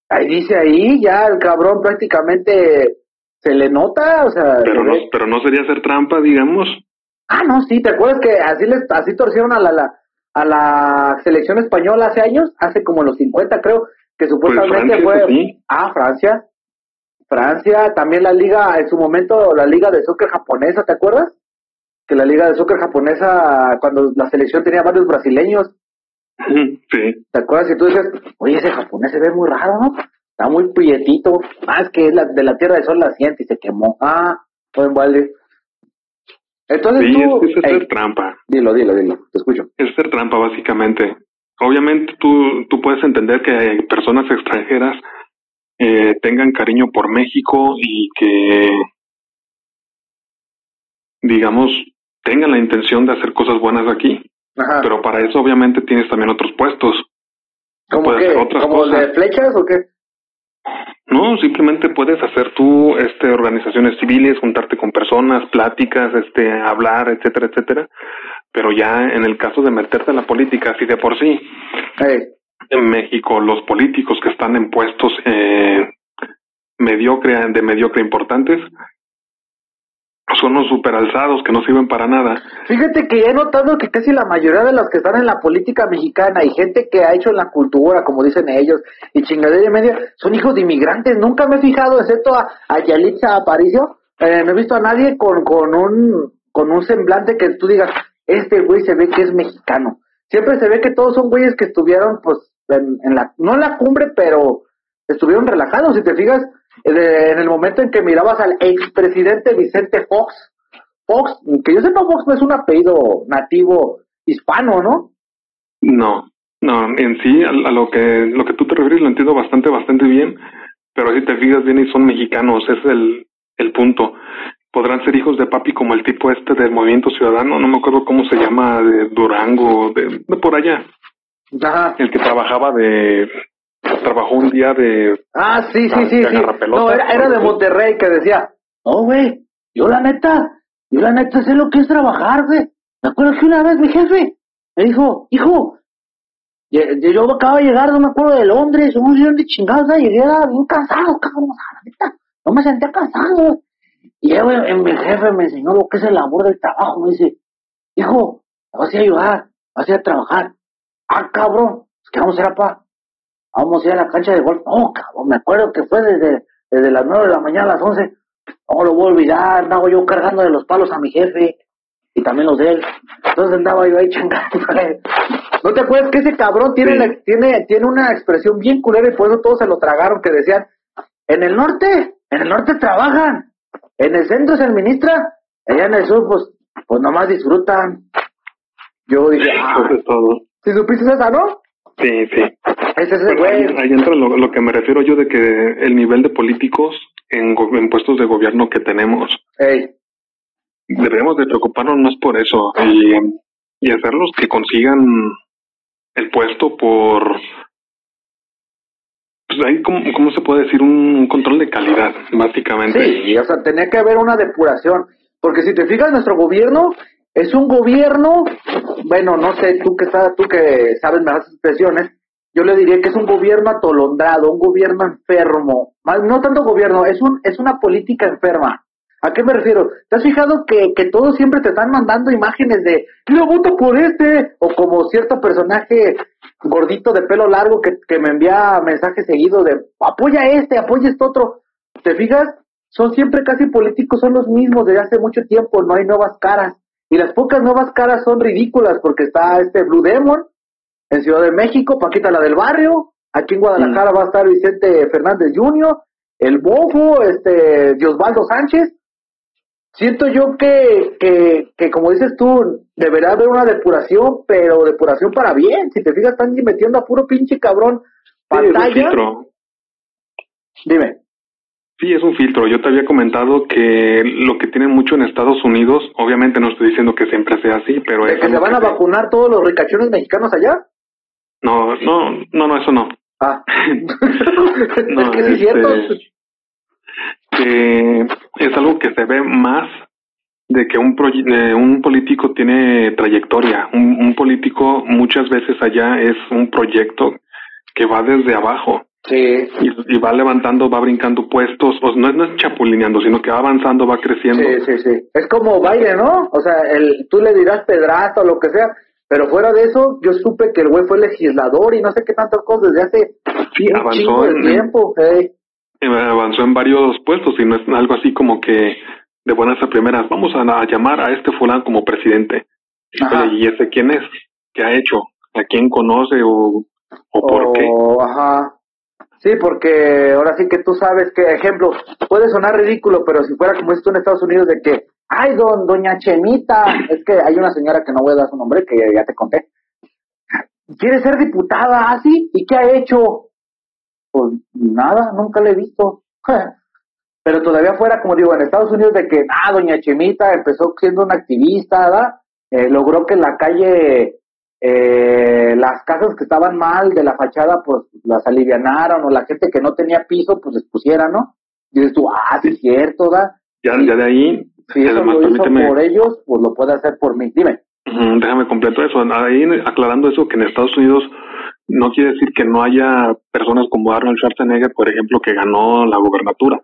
Ahí dice ahí, ya el cabrón prácticamente se le nota, o sea... Pero no, pero no sería hacer trampa, digamos. Ah, no, sí, ¿te acuerdas que así les, así torcieron a la, a la selección española hace años? Hace como los 50 creo, que pues supuestamente fue... Ah, Francia. Francia, también la liga, en su momento, la liga de soccer japonesa, ¿te acuerdas? Que la liga de soccer japonesa, cuando la selección tenía varios brasileños. Sí. ¿Te acuerdas? Y tú dices, oye, ese japonés se ve muy raro, ¿no? Está muy prietito. Ah, es que es la, de la Tierra del Sol la siente y se quemó. Ah, fue en balde. Entonces sí, es, es hacer trampa. Dilo, dilo, dilo, te escucho. Es hacer trampa, básicamente. Obviamente tú, tú puedes entender que personas extranjeras eh, tengan cariño por México y que, digamos, tengan la intención de hacer cosas buenas aquí. Ajá. Pero para eso obviamente tienes también otros puestos. ¿Cómo que? ¿Como de flechas o qué? No, simplemente puedes hacer tú este organizaciones civiles, juntarte con personas, pláticas, este hablar, etcétera, etcétera. Pero ya en el caso de meterte en la política, así de por sí, en México los políticos que están en puestos eh, mediocre de mediocre importantes son los super alzados que no sirven para nada. Fíjate que he notado que casi la mayoría de los que están en la política mexicana y gente que ha hecho en la cultura, como dicen ellos, y chingadera y media, son hijos de inmigrantes. Nunca me he fijado, excepto a, a Yalitza Aparicio, eh, no he visto a nadie con, con, un, con un semblante que tú digas, este güey se ve que es mexicano. Siempre se ve que todos son güeyes que estuvieron, pues, en, en la, no en la cumbre, pero estuvieron relajados. Si te fijas, en el momento en que mirabas al expresidente Vicente Fox, Fox, que yo sepa, Fox no es un apellido nativo hispano, ¿no? No, no, en sí, a, lo que lo que tú te refieres lo entiendo bastante, bastante bien, pero si te fijas bien y son mexicanos, es el, el punto. Podrán ser hijos de papi como el tipo este del Movimiento Ciudadano, no me acuerdo cómo se llama, de Durango, de, de por allá. Ajá. El que trabajaba de, trabajó un día de... Ah, sí, sí, sí, sí. No, era, era de Monterrey que decía, no, güey, yo la neta, yo la neta sé lo que es trabajar, güey. Me acuerdo que una vez mi jefe me dijo, hijo, yo acabo de llegar, no me acuerdo de Londres, un millón de chingados, llegué bien cansado, cabrón, la neta, no me sentía cansado. Y yo, mi jefe me enseñó lo que es el labor del trabajo, me dice, hijo, vas a ayudar, vas a ir a trabajar. Ah, cabrón, ¿qué vamos a hacer, papá? Vamos a ir a la cancha de golf. No, cabrón, me acuerdo que fue desde, desde las nueve de la mañana a las once no lo voy a olvidar, andaba yo cargando de los palos a mi jefe y también los de él. Entonces andaba yo ahí changando. ¿No te acuerdas que ese cabrón tiene, tiene, tiene una expresión bien culera y por eso todos se lo tragaron que decían, en el norte, en el norte trabajan, en el centro se administra, allá en el sur pues, pues nomás disfrutan. Yo dije, ah, todo. Si supiste esa, ¿no? Sí, sí. Ese es. Ahí, entra lo, lo, que me refiero yo de que el nivel de políticos en, puestos de gobierno que tenemos. Debemos de preocuparnos más por eso y, y hacerlos que consigan el puesto por pues ahí ¿cómo, cómo se puede decir un, control de calidad básicamente sí o sea tenía que haber una depuración porque si te fijas nuestro gobierno es un gobierno bueno no sé tú que sabes tú que sabes más expresiones yo le diría que es un gobierno atolondrado, un gobierno enfermo. No tanto gobierno, es, un, es una política enferma. ¿A qué me refiero? ¿Te has fijado que, todos siempre te están mandando imágenes de yo voto por este? O como cierto personaje gordito de pelo largo que, me envía mensajes seguidos de apoya este, apoya este otro. ¿Te fijas? Son siempre casi políticos, son los mismos desde hace mucho tiempo, no hay nuevas caras. Y las pocas nuevas caras son ridículas porque está este Blue Demon, en Ciudad de México, Paquita la del barrio, aquí en Guadalajara va a estar Vicente Fernández Jr., el Bofo, este, Diosvaldo Sánchez. Siento yo que, que, que, como dices tú, deberá haber una depuración, pero depuración para bien. Si te fijas, están metiendo a puro pinche cabrón pantalla. Dime. Sí, es un filtro. Yo te había comentado que lo que tienen mucho en Estados Unidos, obviamente no estoy diciendo que siempre sea así, pero es. ¿Que se van a vacunar todos los ricachones mexicanos allá? No, no, no, no, eso no. Ah. no, es que cierto. Este, es algo que se ve más de que un, un político tiene trayectoria. Un, un político muchas veces allá es un proyecto que va desde abajo. Sí. Y, y, va levantando, va brincando puestos, o no, no es chapulineando, sino que va avanzando, va creciendo. Sí, sí, sí. Es como baile, ¿no? O sea, el, tú le dirás pedrazo o lo que sea, pero fuera de eso, yo supe que el güey fue legislador y no sé qué tantas cosas desde hace sí, avanzó en, tiempo. Eh, avanzó en varios puestos y no es algo así como que de buenas a primeras, vamos a, llamar a este fulano como presidente. ¿Y ese quién es? ¿Qué ha hecho? ¿A quién conoce o, o por qué? Ajá. Sí, porque ahora sí que tú sabes que, ejemplo, puede sonar ridículo, pero si fuera como esto en Estados Unidos de que Ay, don, doña Chemita, es que hay una señora que no voy a dar su nombre, que ya te conté. Quiere ser diputada, así, ¿y qué ha hecho? Pues nada, nunca le he visto. Pero todavía fuera, como digo, en Estados Unidos, de que, ah, doña Chemita empezó siendo una activista, ¿verdad? Eh, logró que la calle eh, las casas que estaban mal de la fachada, pues las alivianaron, o la gente que no tenía piso, pues les pusieran, ¿no? Y dices tú, ah, sí es cierto, ¿verdad? Ya, ya de ahí si eso lo hizo por ellos, pues lo puede hacer por mí. Dime. déjame completo eso. Ahí aclarando eso, que en Estados Unidos no quiere decir que no haya personas como Arnold Schwarzenegger, por ejemplo, que ganó la gubernatura.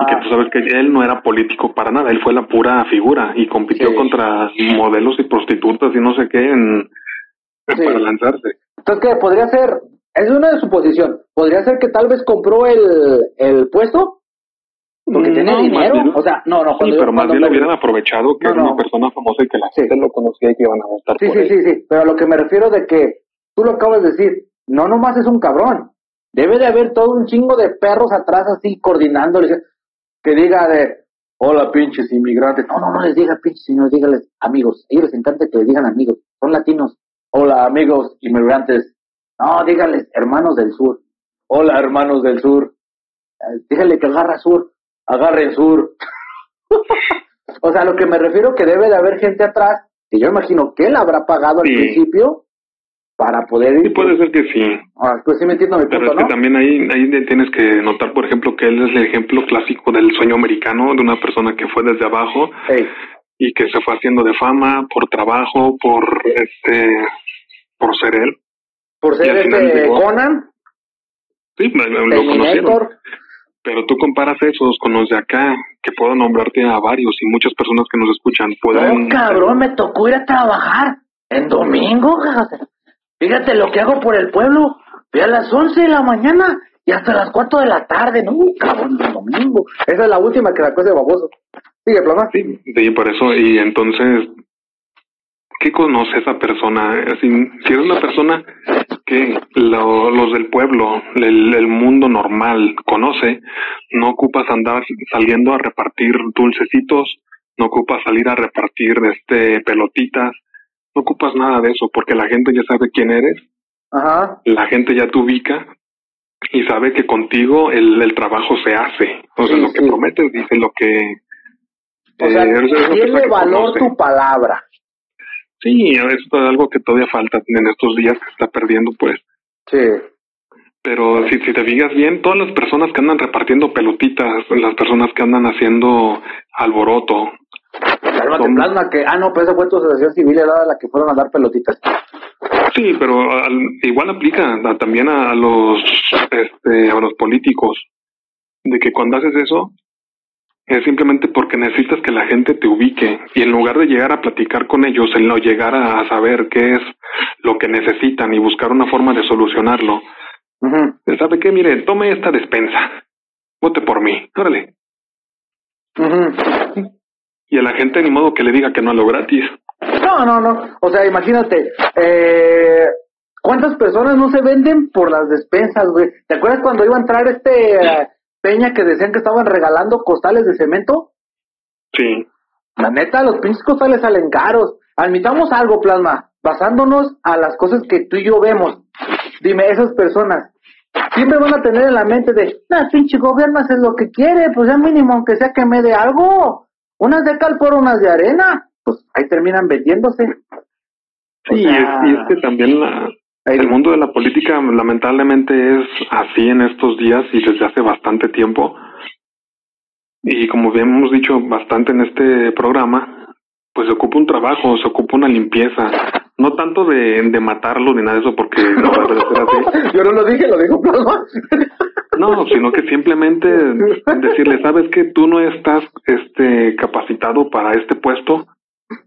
Y que tú sabes que él no era político para nada, él fue la pura figura y compitió contra modelos y prostitutas y no sé qué en, para lanzarse. Entonces, ¿qué? Podría ser, es una suposición, podría ser que tal vez compró el, el puesto porque tiene no, dinero, o sea, no, no. Sí, pero más bien lo hubieran aprovechado que era una persona famosa y que la gente lo conocía y que iban a votar sí, por sí, Sí, sí, pero a lo que me refiero de que tú lo acabas de decir, no nomás es un cabrón, debe de haber todo un chingo de perros atrás así coordinando, que diga de, hola pinches inmigrantes. No, no, no les diga pinches, sino dígales amigos. A ellos les encanta que les digan amigos. Son latinos. Hola amigos inmigrantes. No, dígales hermanos del sur. Hola hermanos del sur. Eh, dígale que agarra sur. Agarren sur. o sea, lo que me refiero que debe de haber gente atrás, que yo imagino que él habrá pagado al principio para poder ir. Sí, puede ser que sí. Ah, pues sí me entiendo mi Pero es que también ahí, ahí tienes que notar, por ejemplo, que él es el ejemplo clásico del sueño americano, de una persona que fue desde abajo y que se fue haciendo de fama por trabajo, por este, por ser él. Por ser este Conan. Sí, lo conocieron. Pero tú comparas esos con los de acá, que puedo nombrarte a varios y muchas personas que nos escuchan pueden... No, cabrón, me tocó ir a trabajar en domingo, Fíjate lo que hago por el pueblo. Fui a las 11 de la mañana y hasta las 4 de la tarde. No, cabrón, el domingo. Esa es la última que la cosa de baboso. Sigue, plama. Sí, sí, por eso. Y entonces, ¿qué conoce esa persona? Si, si eres una persona que los del pueblo, el, el, mundo normal conoce, no ocupas andar saliendo a repartir dulcecitos, no ocupas salir a repartir este pelotitas, no ocupas nada de eso porque la gente ya sabe quién eres, Ajá. la gente ya te ubica y sabe que contigo el, el trabajo se hace, o sea, lo que prometes dice lo que... O sea, eh, tiene valor tu palabra. Sí, eso es algo que todavía falta en estos días que se está perdiendo, pues. Sí. Pero si, si te fijas bien, todas las personas que andan repartiendo pelotitas, las personas que andan haciendo alboroto, Cálmate, plasma que, ah, no, pues esa fue tu asociación civil, era la que fueron a dar pelotitas. Sí, pero igual aplica también a los, este, a los políticos, de que cuando haces eso, es simplemente porque necesitas que la gente te ubique y en lugar de llegar a platicar con ellos, en no llegar a saber qué es lo que necesitan y buscar una forma de solucionarlo, ¿sabe qué? Mire, tome esta despensa, vote por mí, órale y a la gente ni modo que le diga que no a lo gratis. No, no, no. O sea, imagínate, eh, ¿cuántas personas no se venden por las despensas, güey? ¿Te acuerdas cuando iba a entrar este eh, Peña que decían que estaban regalando costales de cemento? Sí. La neta, los pinches costales salen caros. Admitamos algo, Plasma, basándonos a las cosas que tú y yo vemos. Dime, esas personas, siempre van a tener en la mente de, no, pinche gobierno hace lo que quiere, pues ya mínimo aunque sea que me dé algo. Unas de cal por unas de arena, pues ahí terminan vendiéndose. Sí, y, es, que también la, el mundo de la política lamentablemente es así en estos días y desde hace bastante tiempo. Y como bien hemos dicho bastante en este programa, pues se ocupa un trabajo, se ocupa una limpieza. No tanto de, de matarlo ni nada de eso, porque no así. Yo no lo dije, lo dijo Plasma. No, sino que simplemente decirle, sabes que tú no estás este capacitado para este puesto.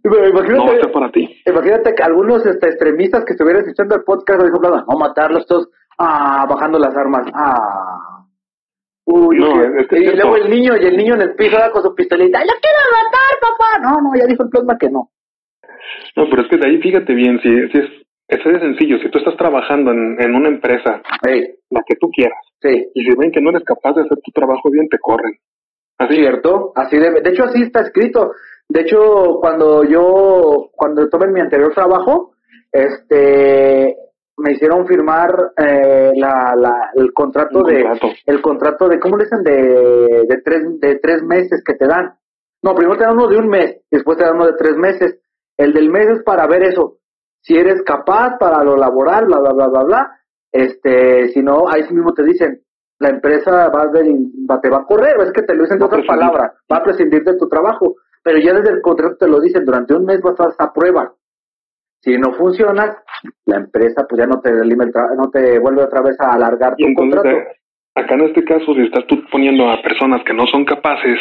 Imagínate, no para ti. Imagínate que algunos este, extremistas que estuvieran escuchando el podcast dijo, no matarlos todos, ah, bajando las armas, ah. Uy, y luego el niño, y el niño en el piso con su pistolita, ¡lo quiero matar, papá! No, no, ya dijo el plasma que no. No, pero es que de ahí fíjate bien, si, si es, es sencillo, si tú estás trabajando en, en una empresa, la que tú quieras, Sí. Y si ven que no eres capaz de hacer tu trabajo bien, te corren. Así. ¿Cierto? Así de, de hecho, así está escrito. De hecho, cuando yo, cuando tuve mi anterior trabajo, este, me hicieron firmar eh, la, la, el contrato de, el contrato de, ¿cómo le dicen? De, de tres, de tres meses que te dan. No, primero te dan uno de un mes, después te dan uno de tres meses. El del mes es para ver eso, si eres capaz para lo laboral, bla, bla, bla, bla, bla, este, si no, ahí mismo te dicen, la empresa va, va te va a correr, es que te lo dicen de otras palabras, va a prescindir de tu trabajo, pero ya desde el contrato te lo dicen, durante un mes vas a esa prueba. Si no funciona, la empresa pues ya no te no te vuelve otra vez a alargar tu contrato. Eh, acá en este caso, si estás tú poniendo a personas que no son capaces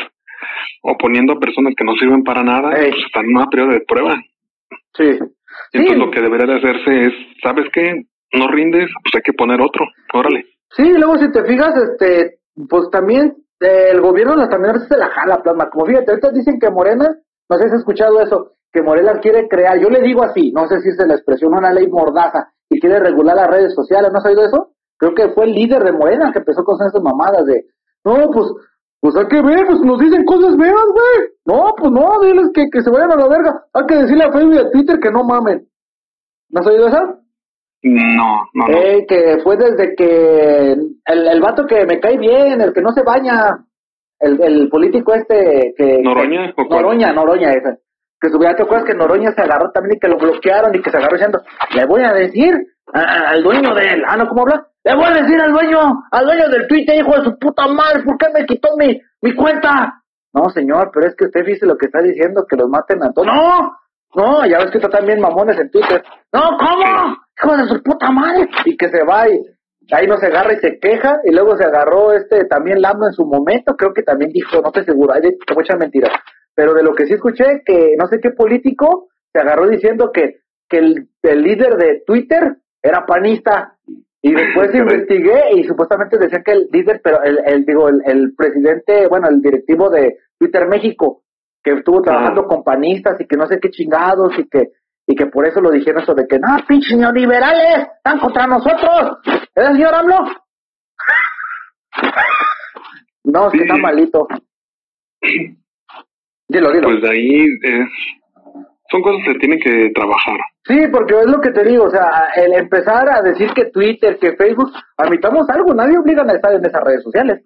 o poniendo a personas que no sirven para nada, pues están en una periodo de prueba. Sí. entonces lo que debería de hacerse es, ¿sabes qué? no rindes, pues hay que poner otro, órale. Sí, luego si te fijas, este, pues también el gobierno también se la jala, plasma. Como fíjate, ahorita dicen que Morena, no sé si has escuchado eso, que Morena quiere crear, yo le digo así, no sé si es la expresión, una ley mordaza y quiere regular las redes sociales, ¿no has oído eso? creo que fue el líder de Morena que empezó con esas mamadas de, no, pues, pues hay que ver, pues nos dicen cosas feas, güey. No, pues no, diles que, que se vayan a la verga. Hay que decirle a Facebook y a Twitter que no mamen. ¿No has oído eso? No, no, no. Eh, que fue desde que el, el vato que me cae bien, el que no se baña, el, el político este que... ¿Noroña que-? Noroña, Noroña ese. Que subía, ¿te acuerdas que Noroña se agarró también y que lo bloquearon y que se agarró diciendo, le voy a decir a- a- al dueño del... Ah, no, ¿cómo habla? Le voy a decir al dueño, al dueño del Twitter, hijo de su puta madre, ¿por qué me quitó mi, mi cuenta? No, señor, pero es que usted dice lo que está diciendo, que los maten a todos. ¡No! No, ya ves que está también mamones en Twitter. No, ¿cómo? Hijo de su puta madre. Y que se va y ahí no se agarra y se queja. Y luego se agarró este también Lambda en su momento. Creo que también dijo, no estoy seguro, hay de echar mentiras. Pero de lo que sí escuché, que no sé qué político se agarró diciendo que, que el, el líder de Twitter era panista. Y después investigué y supuestamente decían que el líder, pero el, el digo, el, el presidente, bueno, el directivo de Twitter México, que estuvo trabajando con panistas y que no sé qué chingados y que y que por eso lo dijeron eso de que no, pinches neoliberales, están contra nosotros. ¿Es el señor AMLO? No, es que Sí, está sí. malito. Dilo, dilo. Pues de ahí es, son cosas que se tienen que trabajar. Sí, porque es lo que te digo, o sea, el empezar a decir que Twitter, que Facebook, admitamos algo, nadie obliga a estar en esas redes sociales.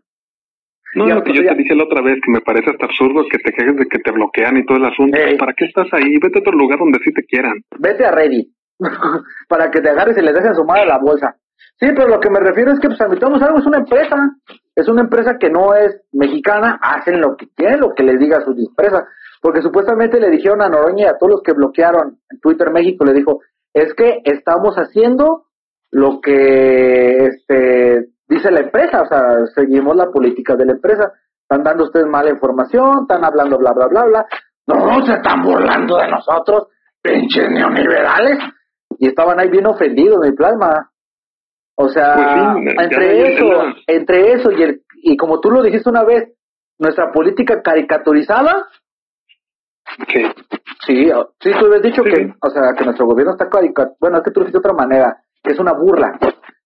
No, Ya, lo que yo ya. te dije la otra vez, que me parece hasta absurdo que te quejes de que te bloquean y todo el asunto. Ey. ¿Para qué estás ahí? Vete a otro lugar donde sí te quieran. Vete a Reddit para que te agarres y le des a su madre la bolsa. Sí, pero lo que me refiero es que, pues, admitamos algo, es una empresa. Es una empresa que no es mexicana, hacen lo que quieren, lo que les diga su empresa. Porque supuestamente le dijeron a Noroña y a todos los que bloquearon en Twitter México, le dijo, es que estamos haciendo lo que este dice la empresa, o sea, seguimos la política de la empresa. Están dando ustedes mala información, están hablando bla, bla, bla, bla. No, se están burlando de nosotros, pinches neoliberales. Y estaban ahí bien ofendidos, mi plasma. O sea, Pues sí, entre eso, entre eso y el, y como tú lo dijiste una vez, nuestra política caricaturizada, Sí. Sí, sí, tú habías dicho Sí. que, o sea, que nuestro gobierno está caricaturado, bueno, es que tú lo dijiste de otra manera, que es una burla.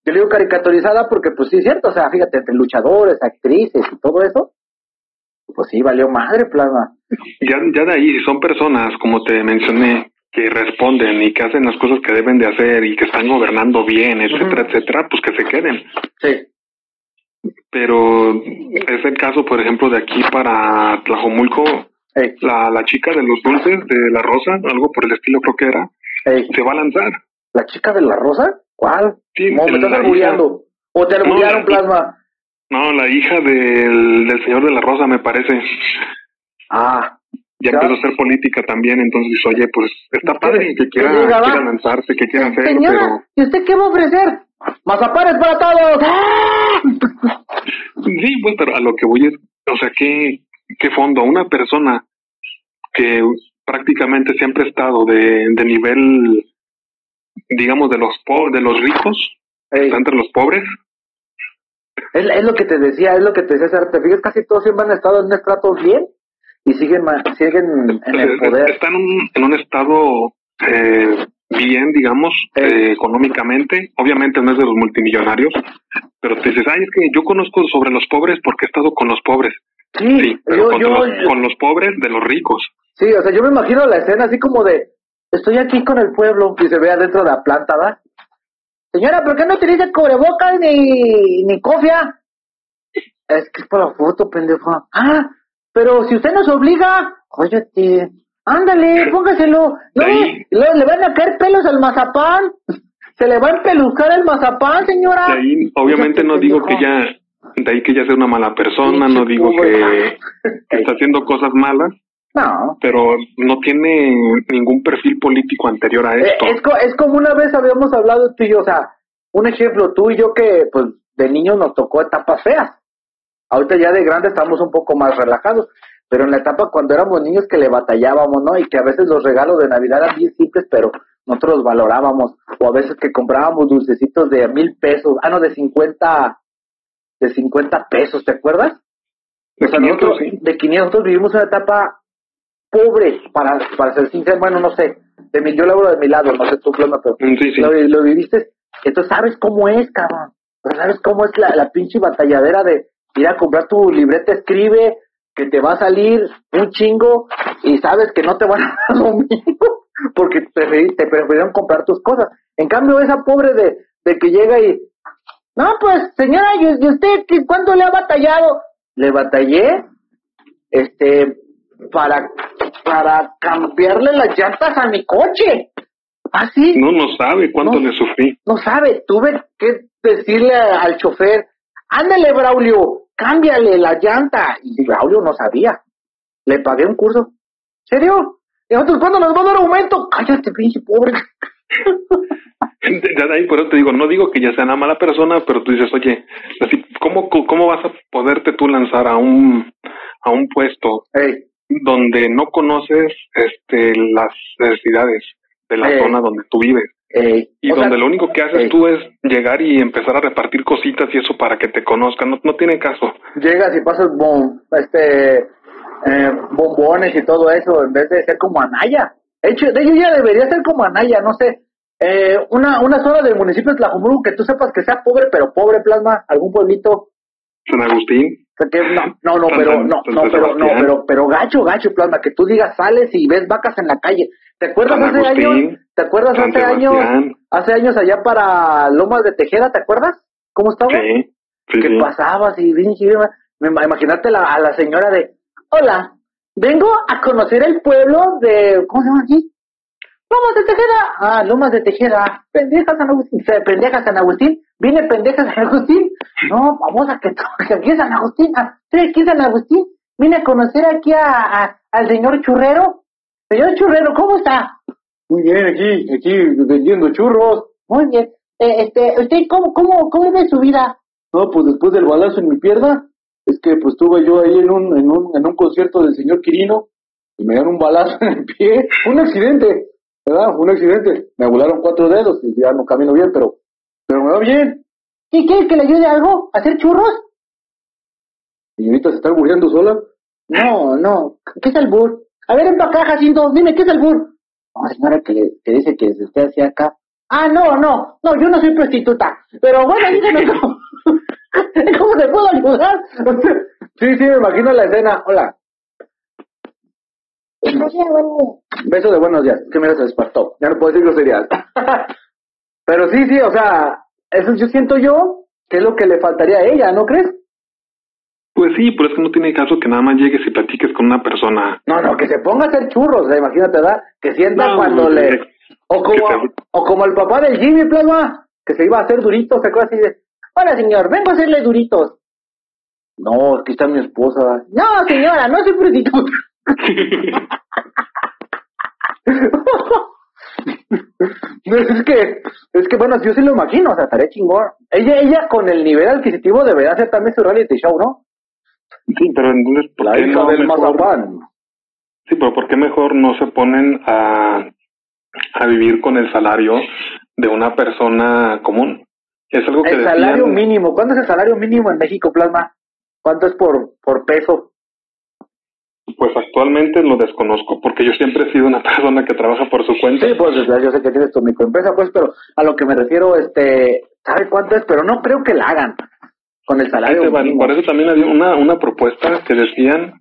Yo le digo caricaturizada porque, pues sí, es cierto, o sea, fíjate, entre luchadores, actrices y todo eso, pues sí, valió madre, plasma. Ya, ya de ahí, si son personas, como te mencioné, que responden y que hacen las cosas que deben de hacer y que están gobernando bien, etcétera, etcétera, pues que se queden. Sí, Pero es el caso, por ejemplo, de aquí para Tlajomulco, ey, la, la chica de los dulces de la rosa, algo por el estilo creo que era, se va a lanzar. ¿La chica de la rosa? ¿Cuál? Sí, no, me estás albureando. O te alburearon, la- plasma. No, la hija del, del señor de la rosa, me parece. Ah, Ya empezó a hacer política también, entonces, oye, pues está padre que quiera, quiera lanzarse, que quiera hacer, señora, pero ¿y usted qué va a ofrecer? ¡Mazapanes para todos! ¡Ah! Sí, pues, pero a lo que voy es, o sea, ¿qué, qué fondo? Una persona que prácticamente siempre ha estado de, de nivel, digamos, de los po- de los ricos, Ey. está entre los pobres, Es, es lo que te decía, es lo que te decía, César, te fijas, casi todos siempre han estado en un estrato bien y siguen siguen en el eh, poder. está en un, en un estado eh, bien, digamos, eh, económicamente, obviamente no es de los multimillonarios, pero te dices, ay, es que yo conozco sobre los pobres porque he estado con los pobres. Sí, Sí, pero yo, con, yo, los, con los pobres de los ricos. sí, o sea, yo me imagino la escena así como de, estoy aquí con el pueblo y se ve adentro de la planta, ¿va? Señora, ¿por qué no utiliza cubrebocas ni, ni cofia? Es que es para la foto, pendejo. Ah, pero si usted nos obliga, óyate, ándale, póngaselo. No, luego le van a caer pelos al mazapán. Se le va a empelucar el mazapán, señora. De ahí, obviamente no digo que ya, de ahí que ya sea una mala persona, no digo que, está haciendo cosas malas, No. pero no tiene ningún perfil político anterior a Eh, esto. Es, co- es como una vez habíamos hablado tú y yo, o sea, un ejemplo, tú y yo que pues de niños nos tocó etapas feas. Ahorita ya de grande estamos un poco más relajados, pero en la etapa cuando éramos niños que le batallábamos, ¿no? Y que a veces los regalos de Navidad eran bien simples, pero nosotros los valorábamos. O a veces que comprábamos dulcecitos de mil pesos, ah, no, de 50, de 50 pesos, ¿te acuerdas? De O sea, 500, nosotros, sí. de 500 nosotros vivimos una etapa pobre, para, para ser sincero, bueno, no sé, de mi, yo lo hablo de mi lado, no sé tú, Pluma, pero Sí, sí. lo, lo viviste, entonces sabes cómo es, cabrón. Pero ¿sabes cómo es la, la pinche batalladera de ir a comprar tu libreta, escribe, que te va a salir un chingo y sabes que no te van a dar lo mismo porque preferí, te preferieron comprar tus cosas. En cambio, esa pobre de, de que llega y, no, pues, señora, ¿y usted cuánto le ha batallado? Le batallé, este, para, para cambiarle las llantas a mi coche. ¿Así? No, no sabe cuánto le sufrí. No sabe, tuve que decirle al chofer, ándale, Braulio, cámbiale la llanta. Y Braulio no sabía. Le pagué un curso. ¿Serio? ¿Y nosotros cuándo nos va a dar aumento? Cállate, pinche pobre. Ya de ahí por eso te digo, no digo que ya sea una mala persona, pero tú dices, oye, así, ¿cómo, cómo vas a poderte tú lanzar a un, a un puesto donde no conoces este, las necesidades de la zona donde tú vives? y donde lo único que haces tú es llegar y empezar a repartir cositas y eso para que te conozcan, no, no tiene caso. Llegas y pasas bom, este, eh, bombones y todo eso, en vez de ser como Anaya. De hecho, de hecho ya debería ser como Anaya, no sé. Eh, una, una zona del municipio de Tlajumulco que tú sepas que sea pobre, pero pobre plasma, algún pueblito. San Agustín. No, no, pero, no, no, pero, no, pero, pero gacho, gacho, plasma, que tú digas, sales y ves vacas en la calle. ¿Te acuerdas hace años? ¿Te acuerdas hace años? Hace años allá para Lomas de Tejeda, ¿te acuerdas? ¿Cómo estaba? Sí. que pasabas y imagínate la, a la señora de, hola, vengo a conocer el pueblo de, ¿cómo se llama aquí? Lomas de Tejeda. Ah, Lomas de Tejeda. Pendeja San Agustín. Pendeja San Agustín. Viene pendeja San Agustín. No, vamos a que, que aquí San Agustín. Aquí San Agustín. Vine a conocer aquí a, al señor Churrero. Señor Churrero, ¿cómo está? Muy bien, aquí, aquí vendiendo churros. Muy bien. Eh, este, ¿usted cómo, cómo, cómo ve su vida? No, pues después del balazo en mi pierna, es que pues estuve yo ahí en un, en un, en un concierto del señor Quirino y me dieron un balazo en el pie. Un accidente, ¿verdad? Un accidente. Me volaron cuatro dedos y ya no camino bien, pero, pero me va bien. ¿Y quieres que le ayude algo? ¿A hacer churros? Señorita, ¿se está muriendo sola? No, no. ¿Qué es el burro? A ver, en tu acá, Jacinto, dime, ¿qué es el burro? No, señora, que, que dice que se esté hacia acá. Ah, no, no, no, yo no soy prostituta. Pero bueno, dígame cómo, cómo te puedo ayudar. sí, sí, me imagino la escena. Hola. Beso de buenos días. Que mira, se despertó. Ya no puedo decir groserías. Pero sí, sí, o sea, eso yo siento yo que es lo que le faltaría a ella, ¿no crees? Pues sí, pero es que no tiene caso que nada más llegues y platiques con una persona. No, no, que se ponga a hacer churros, imagínate, ¿verdad? Que sienta cuando le... O como, o como el papá del Jimmy Plasma, que se iba a hacer duritos, ¿te acuerdas? Así de, hola señor, vengo a hacerle duritos. No, aquí está mi esposa. No, señora, no soy prostituta. es que, es que bueno, yo sí lo imagino, o sea, estaría chingón. Ella, ella con el nivel adquisitivo debería hacer también su reality show, ¿no? Sí, pero entonces, ¿por qué no del Sí, pero ¿por qué mejor no se ponen a, a vivir con el salario de una persona común? Es algo que El salario mínimo, ¿cuánto es el salario mínimo en México, Plasma? ¿Cuánto es por, por peso? Pues actualmente lo desconozco, porque yo siempre he sido una persona que trabaja por su cuenta. Sí, pues yo sé que tienes tu microempresa, pues, pero a lo que me refiero, este, ¿sabe cuánto es? Pero no creo que la hagan con el salario. por eso también había una, una propuesta que decían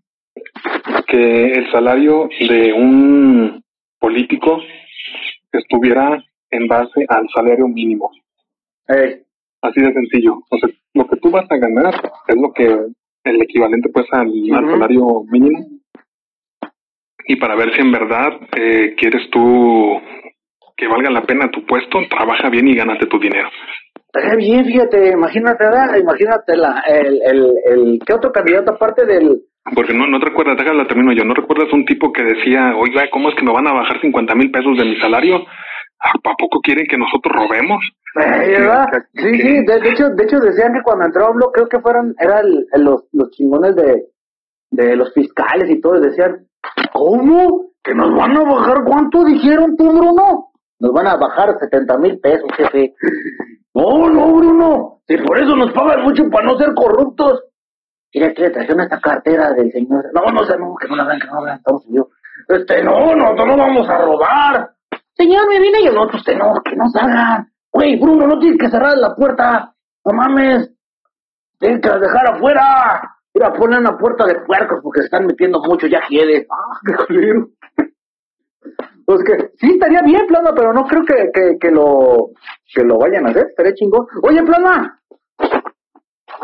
que el salario de un político estuviera en base al salario mínimo. Así de sencillo. O sea, lo que tú vas a ganar es lo que el equivalente pues al, salario mínimo. Y para ver si en verdad eh, quieres tú que valga la pena tu puesto, trabaja bien y gánate tu dinero. Estaría bien, fíjate, imagínate. Imagínate la, el, el, el, ¿qué otro candidato aparte del... Porque no, no te recuerdas, déjala termino yo, ¿no recuerdas un tipo que decía, oiga, ¿cómo es que me van a bajar 50 mil pesos de mi salario? ¿A poco quieren que nosotros robemos? Eh, ¿verdad? Sí, sí, de, hecho, de hecho decían que cuando entró hablo, creo que fueron, eran los, los chingones de, de los fiscales y todo, decían, ¿cómo? ¿Que nos van a bajar cuánto dijeron tú, Bruno? Nos van a bajar 70 mil pesos, jefe. No, no, Bruno. Si por eso nos pagan mucho para no ser corruptos. Mira, que le trajeron esta cartera del señor. No, no, no, que no la vean, que no la vean, estamos yo. Este, no, nosotros no vamos a robar. Señor, me viene yo, no, usted no, que nos hagan. Güey, Bruno, no tienes que cerrar la puerta. no mames, tienen que dejar afuera. Mira, ponen una puerta de puercos porque se están metiendo mucho, ya quiere. Ah, qué culero. Pues que sí estaría bien, Plasma, pero no creo que, que, que lo que lo vayan a hacer, estaría chingón. Oye, Plasma.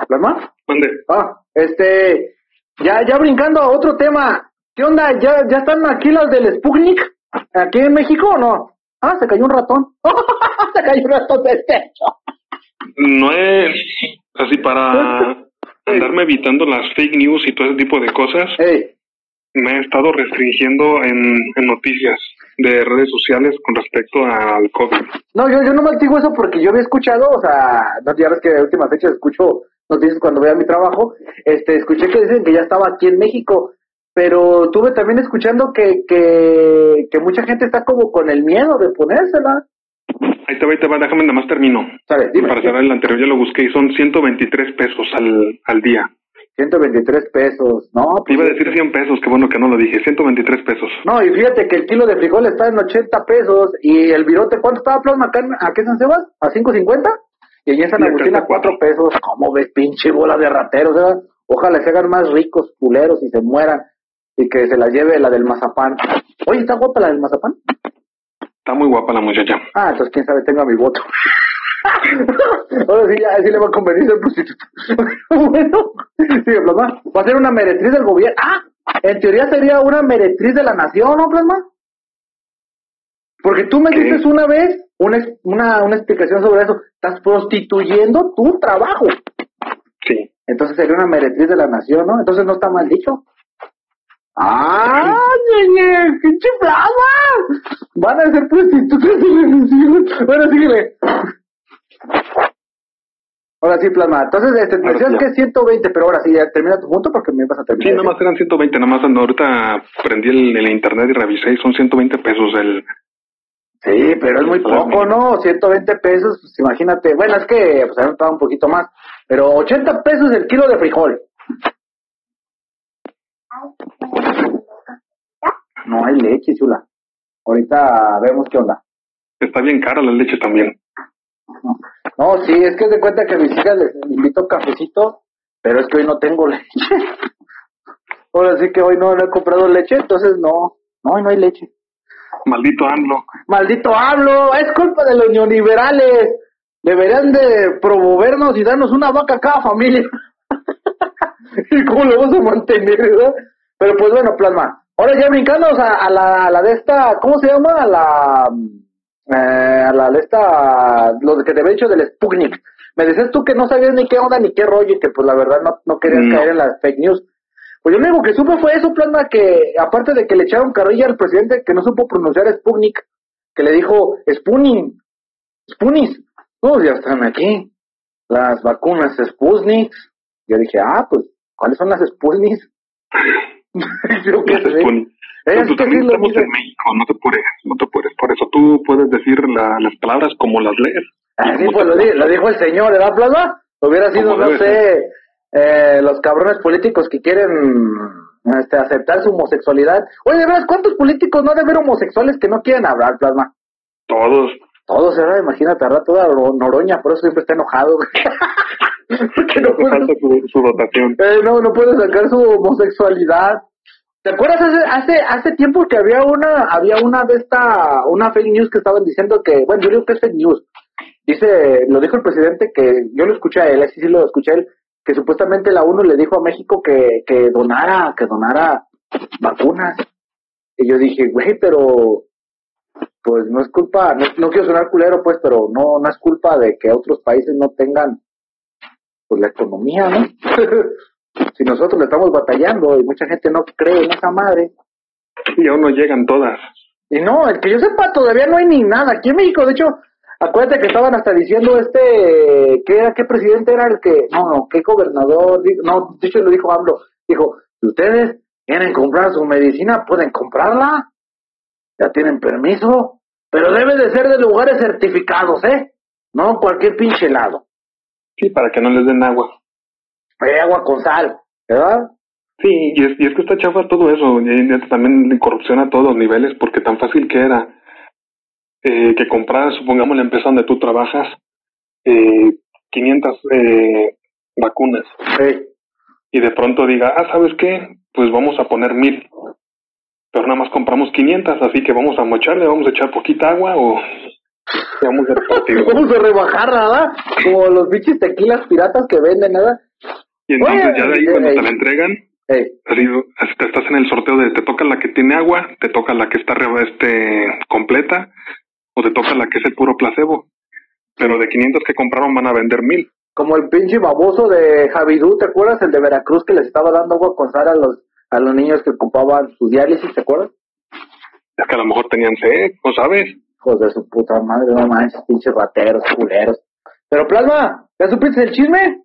¿Plasma? ¿Dónde? Ah, este, ya, ya brincando a otro tema. ¿Qué onda? ¿Ya, ya están aquí las del Sputnik? ¿Aquí en México o no? Ah, se cayó un ratón. se cayó un ratón del techo. No es así para andarme evitando las fake news y todo ese tipo de cosas. Ey, Me he estado restringiendo en, en noticias de redes sociales con respecto al COVID. No, yo, yo no me digo eso porque yo había escuchado, o sea, no, ya ves que de última fecha escucho noticias cuando voy a mi trabajo, este, escuché que dicen que ya estaba aquí en México, pero tuve también escuchando que, que, que mucha gente está como con el miedo de ponérsela. Ahí te va, ahí te va, déjame nada más termino. Dime. Para cerrar el anterior ya lo busqué y son 123 pesos al, al día. 123 pesos, no, pues, iba a decir 100 pesos, qué bueno que no lo dije, 123 pesos. no, y fíjate que el kilo de frijol está en 80 pesos y el virote, ¿cuánto estaba plasma acá en, aquí en San Sebas? ¿A 5.50? Y allí en San Agustín a está 4 pesos. ¿Cómo ves, pinche bola de rateros? ¿verdad? Ojalá se hagan más ricos, culeros y se mueran y que se la lleve la del mazapán. Oye, ¿está guapa la del mazapán? Está muy guapa la muchacha. Ah, entonces quién sabe, tenga mi voto. Ahora sí, ya, sí le va a convenir ser prostituta. bueno, sigue, Plasma. Va a ser una meretriz del gobierno. Ah, en teoría sería una meretriz de la nación, ¿no, Plasma? Porque tú me ¿Qué? dices una vez una, una, una explicación sobre eso. Estás prostituyendo tu trabajo. Sí. Entonces sería una meretriz de la nación, ¿no? Entonces no está mal dicho. ¡Ah, ñeñe! ¡Pinche Plasma! Van a ser prostitutas de nación. Bueno, síguele. Ahora sí, Plasma. Entonces, este, Ahora decías sí, que es 120, pero ahora sí, ya termina tu punto porque me vas a Sí, terminar. nada más eran 120, nada más ando- ahorita prendí el, el internet y revisé y son 120 pesos el... Sí, pero es muy poco, ¿no? 120 pesos, pues imagínate. Bueno, es que pues han estado un poquito más. Pero 80 pesos el kilo de frijol. No hay leche, chula. Ahorita vemos qué onda. Está bien cara la leche también. No, sí, es que de cuenta que a mis hijas les invito cafecito, pero es que hoy no tengo leche. Ahora sí que hoy no, no he comprado leche, entonces no, no, hoy no hay leche. Maldito AMLO. Maldito hablo, es culpa de los neoliberales. Deberían de promovernos y darnos una vaca a cada familia. ¿Y cómo lo vamos a mantener, verdad? Pero pues bueno, plasma. Ahora ya brincándonos a, a la, a la de esta, ¿cómo se llama? A la, eh, a la de esta, lo que te había dicho del Sputnik. Me decías tú que no sabías ni qué onda ni qué rollo y que pues la verdad no, no querías No. caer en las fake news. Pues yo lo único que supe fue eso, plasma, que aparte de que le echaron carrilla al presidente que no supo pronunciar Sputnik, que le dijo Sputnik, Sputnik, no, ya están aquí, las vacunas Sputnik. Yo dije, ah, pues, ¿cuáles son las Sputnik? Yo qué se supone. Pero tú también estamos en México, no te apures, no te apures. Por eso tú puedes decir la- las palabras como las lees. Así Como pues te lo, di- plazca. lo dijo el señor, ¿verdad, Plasma? Hubiera sido, no sé, eh, los cabrones políticos que quieren este, aceptar su homosexualidad. Oye, de veras, ¿cuántos políticos no ha de haber homosexuales que no quieren hablar, Plasma? Todos. Todos, ¿verdad? Imagínate, al rato toda Noro- Noroña, por eso siempre está enojado. güey. Porque no puede, su, su dotación. eh, no, no puede sacar su homosexualidad. ¿Te acuerdas hace, hace, hace tiempo que había una, había una de esta, una fake news que estaban diciendo que, bueno, yo digo que es fake news. Dice, lo dijo el presidente que, yo lo escuché a él, así sí lo escuché a él, que supuestamente la ONU le dijo a México que, que donara, que donara vacunas. Y yo dije, güey, pero, pues no es culpa, no, no quiero sonar culero, pues, pero no, no es culpa de que otros países no tengan, pues, la economía, ¿no? si nosotros le estamos batallando y mucha gente no cree en esa madre. Y aún no llegan todas. Y no, el que yo sepa, todavía no hay ni nada. Aquí en México, de hecho, acuérdate que estaban hasta diciendo este, ¿qué era, qué presidente era el que, no, no, qué gobernador, no, de hecho lo dijo AMLO, dijo, si ustedes quieren comprar su medicina, pueden comprarla, ya tienen permiso, pero debe de ser de lugares certificados, ¿eh? No en cualquier pinche lado. Sí, para que no les den agua. Hay agua con sal, ¿verdad? Sí, y es, y es que está chafa todo eso, y también corrupción a todos los niveles, porque tan fácil que era eh, que comprar, supongamos la empresa donde tú trabajas, eh, 500 eh, vacunas Sí. y de pronto diga, ah, ¿sabes qué? Pues vamos a poner mil. Pero nada más compramos 500, así que vamos a mocharle, vamos a echar poquita agua o vamos a repartir. Vamos a rebajar, nada. Como los bichos tequilas piratas que venden, nada. Y entonces Oye, ya de ahí eh, cuando eh. te la entregan, Ey, así te estás en el sorteo de te toca la que tiene agua, te toca la que está este completa o te toca la que es el puro placebo. Pero de 500 que compraron van a vender mil. como el pinche baboso de Javidú, ¿te acuerdas? El de Veracruz que les estaba dando agua con sal a los, a los niños que ocupaban su diálisis, ¿te acuerdas? Es que a lo mejor tenían sed, ¿no sabes? Hijos de su puta madre, no manches, pinches rateros, culeros. Pero Plasma, ¿ya supiste el chisme?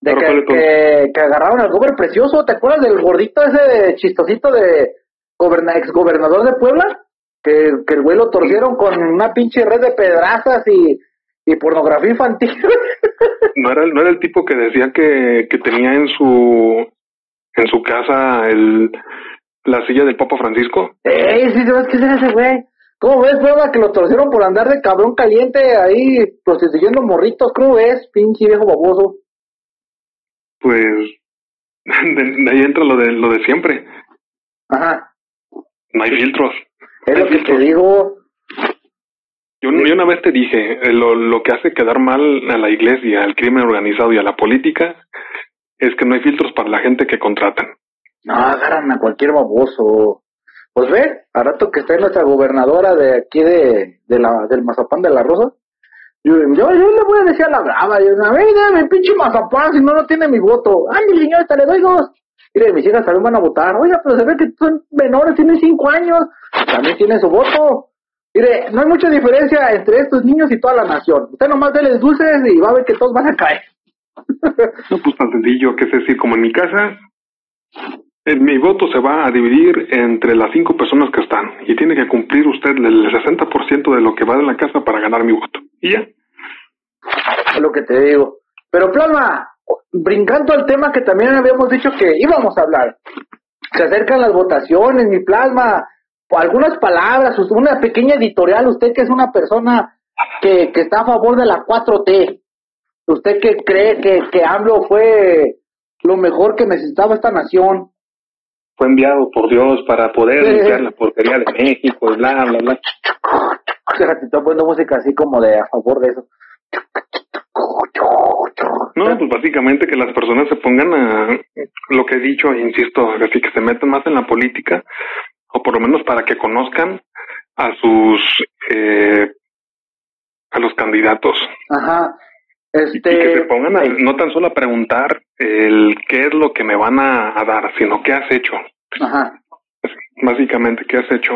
De que, que, que agarraron al gober precioso, ¿te acuerdas del gordito ese chistosito de goberna, exgobernador de Puebla? Que, que el güey lo torcieron con una pinche red de pedrazas y, y pornografía infantil. No era, el- no era el tipo que decía que, que tenía en su en su casa el la silla del Papa Francisco. Ey, sí, ¿sabes qué será ese güey? ¿Cómo ves, prueba que lo torcieron por andar de cabrón caliente ahí prostituyendo morritos? ¿Cómo ves, pinche viejo baboso? Pues de, de ahí entra lo de lo de siempre. Ajá, No hay filtros. es lo que te digo. Yo, yo una vez te dije, eh, lo, lo que hace quedar mal a la iglesia, al crimen organizado y a la política es que no hay filtros para la gente que contratan. No, agarran a cualquier baboso. Pues ve, a rato que esté nuestra gobernadora de aquí de, de la, del mazapán de la Rosa, yo, yo, yo le voy a decir a la brava, yo, a ver, dame pinche mazapán, si no, no tiene mi voto. Ay, mi señorita, le doy dos. Mire, mis hijas también van a votar. Oiga, pero se ve que son menores, tienen cinco años, también tienen su voto. Mire, no hay mucha diferencia entre estos niños y toda la nación. Usted nomás déles dulces y va a ver que todos van a caer. No, pues tan sencillo, que es decir, como en mi casa, eh, mi voto se va a dividir entre las cinco personas que están y tiene que cumplir usted el 60% de lo que va de la casa para ganar mi voto. Y ya. Es lo que te digo. Pero Plasma, brincando al tema que también habíamos dicho que íbamos a hablar. Se acercan las votaciones, mi Plasma. Algunas palabras, una pequeña editorial, usted que es una persona que, que está a favor de la 4T. ¿Usted que cree que, que AMLO fue lo mejor que necesitaba esta nación? Fue enviado por Dios para poder Sí. limpiar la porquería de México, y bla, bla, bla. Se ratito poniendo música así como de a favor de eso. No, pues básicamente que las personas se pongan a lo que he dicho, insisto, así que se metan más en la política, o por lo menos para que conozcan a sus eh, a los candidatos Ajá. Y, y Este. que se pongan a, Ey. no tan solo a preguntar el qué es lo que me van a, a dar, sino qué has hecho, Ajá. básicamente qué has hecho.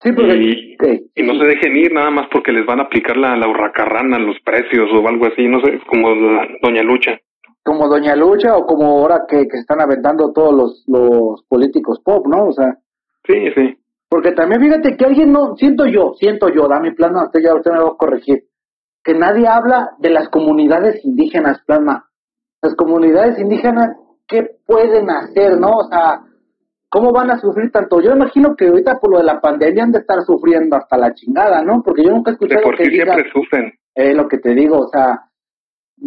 Sí, porque. Y- no se dejen ir nada más porque les van a aplicar la, la hurracarrana, los precios o algo así, no sé, como la Doña Lucha. como Doña Lucha o como ahora que, que están aventando todos los, los políticos pop, ¿no? O sea, Sí, sí. porque también fíjate que alguien no, siento yo, siento yo, da mi plano, usted ya usted me va a corregir, que nadie habla de las comunidades indígenas, plasma. Las comunidades indígenas, ¿qué pueden hacer, no? O sea, ¿cómo van a sufrir tanto? Yo imagino que ahorita por lo de la pandemia han de estar sufriendo hasta la chingada, ¿no? Porque yo nunca he De escuchado por que sí digan, siempre sufren. es lo que te digo, o sea,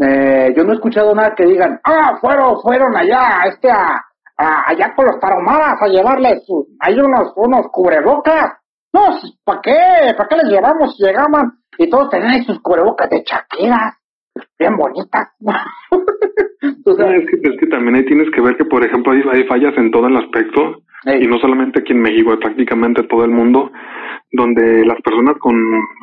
eh, yo no he escuchado nada que digan, ah, fueron, fueron allá, este, a, a- allá con los taromaras a llevarles, hay unos, unos cubrebocas. No, ¿para qué? ¿Para qué les llevamos? si Llegaban y todos tenían ahí sus cubrebocas de chaqueras, bien bonitas. o sea, es, que, es que también ahí tienes que ver que, por ejemplo, hay, hay fallas en todo el aspecto, Ey. y no solamente aquí en México, prácticamente todo el mundo, donde las personas con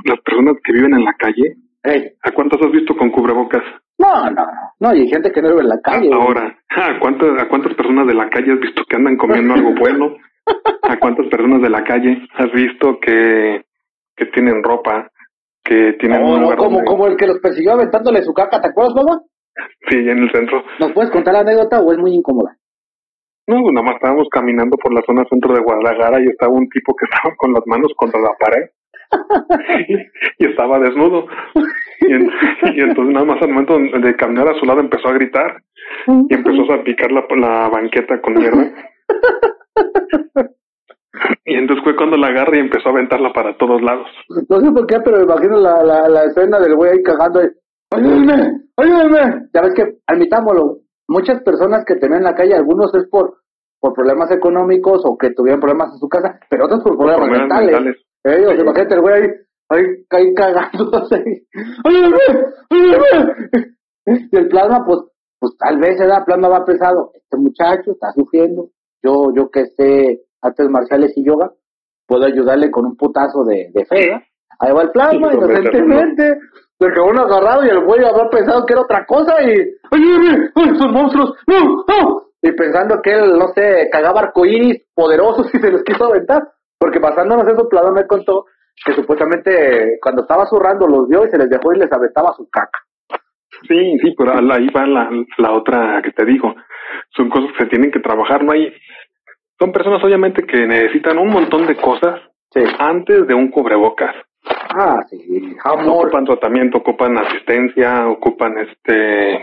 las personas que viven en la calle, ey, ¿a cuántas has visto con cubrebocas? no, no, no, y hay gente que no vive en la calle. Ahora, ¿a cuántas, ¿a cuántas personas de la calle has visto que andan comiendo algo bueno? ¿A cuántas personas de la calle has visto que, que tienen ropa, que tienen No, un no, lugar como, donde- como el que los persiguió aventándole su caca, ¿te acuerdas, mamá? Sí, en el centro. ¿Nos puedes contar la anécdota o es muy incómoda? No, nada más estábamos caminando por la zona centro de Guadalajara y estaba un tipo que estaba con las manos contra la pared y, estaba desnudo. Y, en- y entonces nada más al momento de caminar a su lado empezó a gritar y empezó a salpicar la, la banqueta con mierda. Y entonces fue cuando la agarra y empezó a aventarla para todos lados. No sé por qué, pero me imagino la, la, la escena del güey ahí cagando. y, ayúdenme, ayúdenme. Ya ves que, admitámoslo, muchas personas que tenían en la calle, algunos es por, por problemas económicos o que tuvieron problemas en su casa, pero otros por problemas, Problemas mentales. mentales. Eh, o sea, imagínate el güey ahí, ahí, ahí cagándose. ahí, ¡Ayúdame! ¡Ayúdame! Y el plasma, pues, pues tal vez el plasma va pesado. Este muchacho está sufriendo. Yo, yo que sé artes marciales y yoga, puedo ayudarle con un putazo de, de fe, ¿verdad? Ahí va el plasma, Sí, inocentemente. Se quedó uno agarrado y el güey habrá pensado que era otra cosa y... ¡Ayúdame! ¡Ay, son monstruos! ¡No! ¡No! Y pensando que él, no sé, cagaba arcoíris poderosos y se los quiso aventar. Porque basándonos en eso, Pladón me contó que supuestamente cuando estaba zurrando los vio y se les dejó y les aventaba su caca. Sí, sí, pero ahí va la, la otra que te digo. Son cosas que se tienen que trabajar, no hay... Son personas obviamente que necesitan un montón de cosas Sí. antes de un cubrebocas. Ah, sí. Amor. Ocupan tratamiento, ocupan asistencia, ocupan este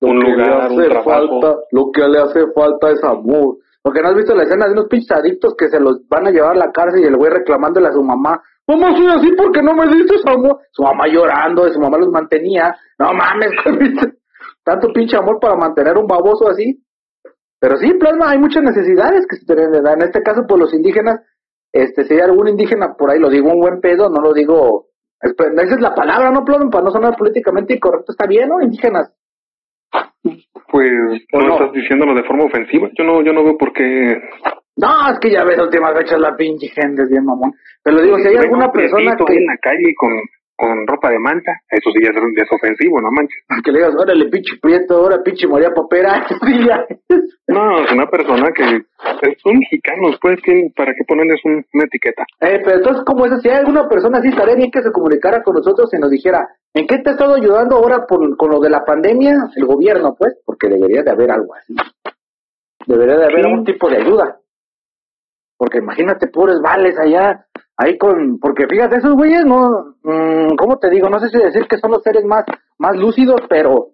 Lo un que lugar, le hace falta, lo que le hace falta es amor. Porque no has visto la escena de unos pinches adictos que se los van a llevar a la cárcel y el güey reclamándole a su mamá, mamá soy así porque no me diste amor. Su mamá llorando, su mamá los mantenía. No mames, tanto pinche amor para mantener un baboso así. Pero sí, plasma, hay muchas necesidades que se tienen de dar. En este caso, pues los indígenas, este, si hay algún indígena por ahí, lo digo un buen pedo, no lo digo. Esa es la palabra, ¿no, plasma? Para no sonar políticamente incorrecto, está bien, ¿no? Indígenas. Pues ¿O no, no? estás diciéndolo de forma ofensiva. Yo no, yo no veo por qué. No, es que ya ves últimas fechas la pinche gente es bien mamón. Pero digo, si hay alguna un persona que, en la calle con, con ropa de manta, eso sí ya es, ya es ofensivo, no manches. que le digas, órale, pinche prieto, ahora pinche María ya. No, es una persona que es- son mexicanos, pues, ¿quién- ¿para qué ponerles un- una etiqueta? Eh, pero entonces, como eso, si hay alguna persona así, estaría bien que se comunicara con nosotros y nos dijera, ¿en qué te ha estado ayudando ahora por, con lo de la pandemia? El gobierno, pues, porque debería de haber algo así. Debería de haber algún tipo de ayuda. Porque imagínate, pobres vales allá, ahí con, porque fíjate, esos güeyes no, mm, ¿cómo te digo? No sé si decir que son los seres más, más lúcidos, pero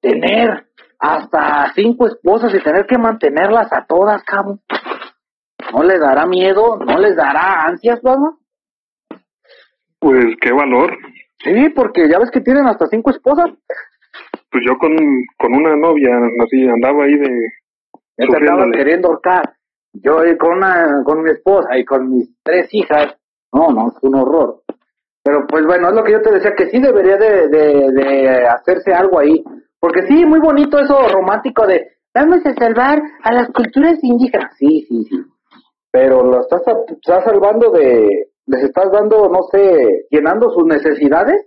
tener hasta cinco esposas y tener que mantenerlas a todas, cabrón. ¿No les dará miedo? ¿No les dará ansias, mamá? Pues qué valor. Sí, porque ya ves que tienen hasta cinco esposas. Pues yo con, con una novia, así, andaba ahí de... Ya te andaban queriendo ahorcar. Yo con una, con mi esposa y con mis tres hijas. No, no, es un horror. Pero pues bueno, es lo que yo te decía, que sí debería de, de, de hacerse algo ahí. Porque sí, muy bonito eso romántico de vamos a salvar a las culturas indígenas. Sí, sí, sí. Pero lo estás, estás salvando de, les estás dando, no sé, llenando sus necesidades.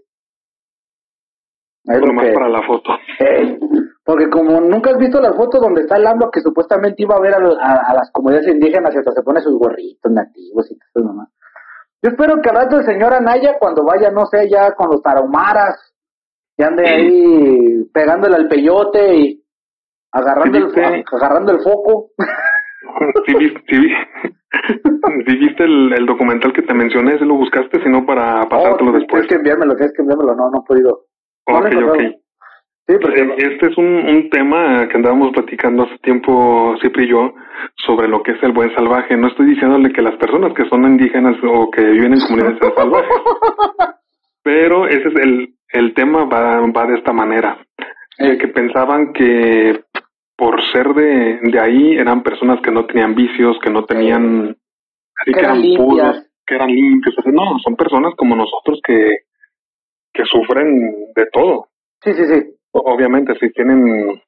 Es lo que- para la foto. Ey, porque como nunca has visto las fotos donde está el AMLO que supuestamente iba a ver a, a- a las comunidades indígenas y hasta se pone sus gorritos nativos y todo nomás. Yo espero que al rato el señor Anaya cuando vaya, no sé, ya con los tarahumaras, y ande ahí pegándole al peyote y agarrando, el, fo- agarrando el foco. ¿Sí, viste, sí, sí viste el, el documental que te mencioné? ¿Se lo buscaste? Si no, para pasártelo Oh, después. Tienes que enviármelo, tienes que enviármelo, no, no he podido. Ok, ok. Sí, Este es un, un tema que andábamos platicando hace tiempo, Cipri y yo, sobre lo que es el buen salvaje. No estoy diciéndole que las personas que son indígenas o que viven en comunidades sean salvajes. Pero ese es el, el tema, va, va de esta manera. Eh, que pensaban que por ser de, de ahí eran personas que no tenían vicios, que no tenían, así Que eran limpias. puros, que eran limpios. No, son personas como nosotros que, que sufren de todo sí, sí, sí. Obviamente si tienen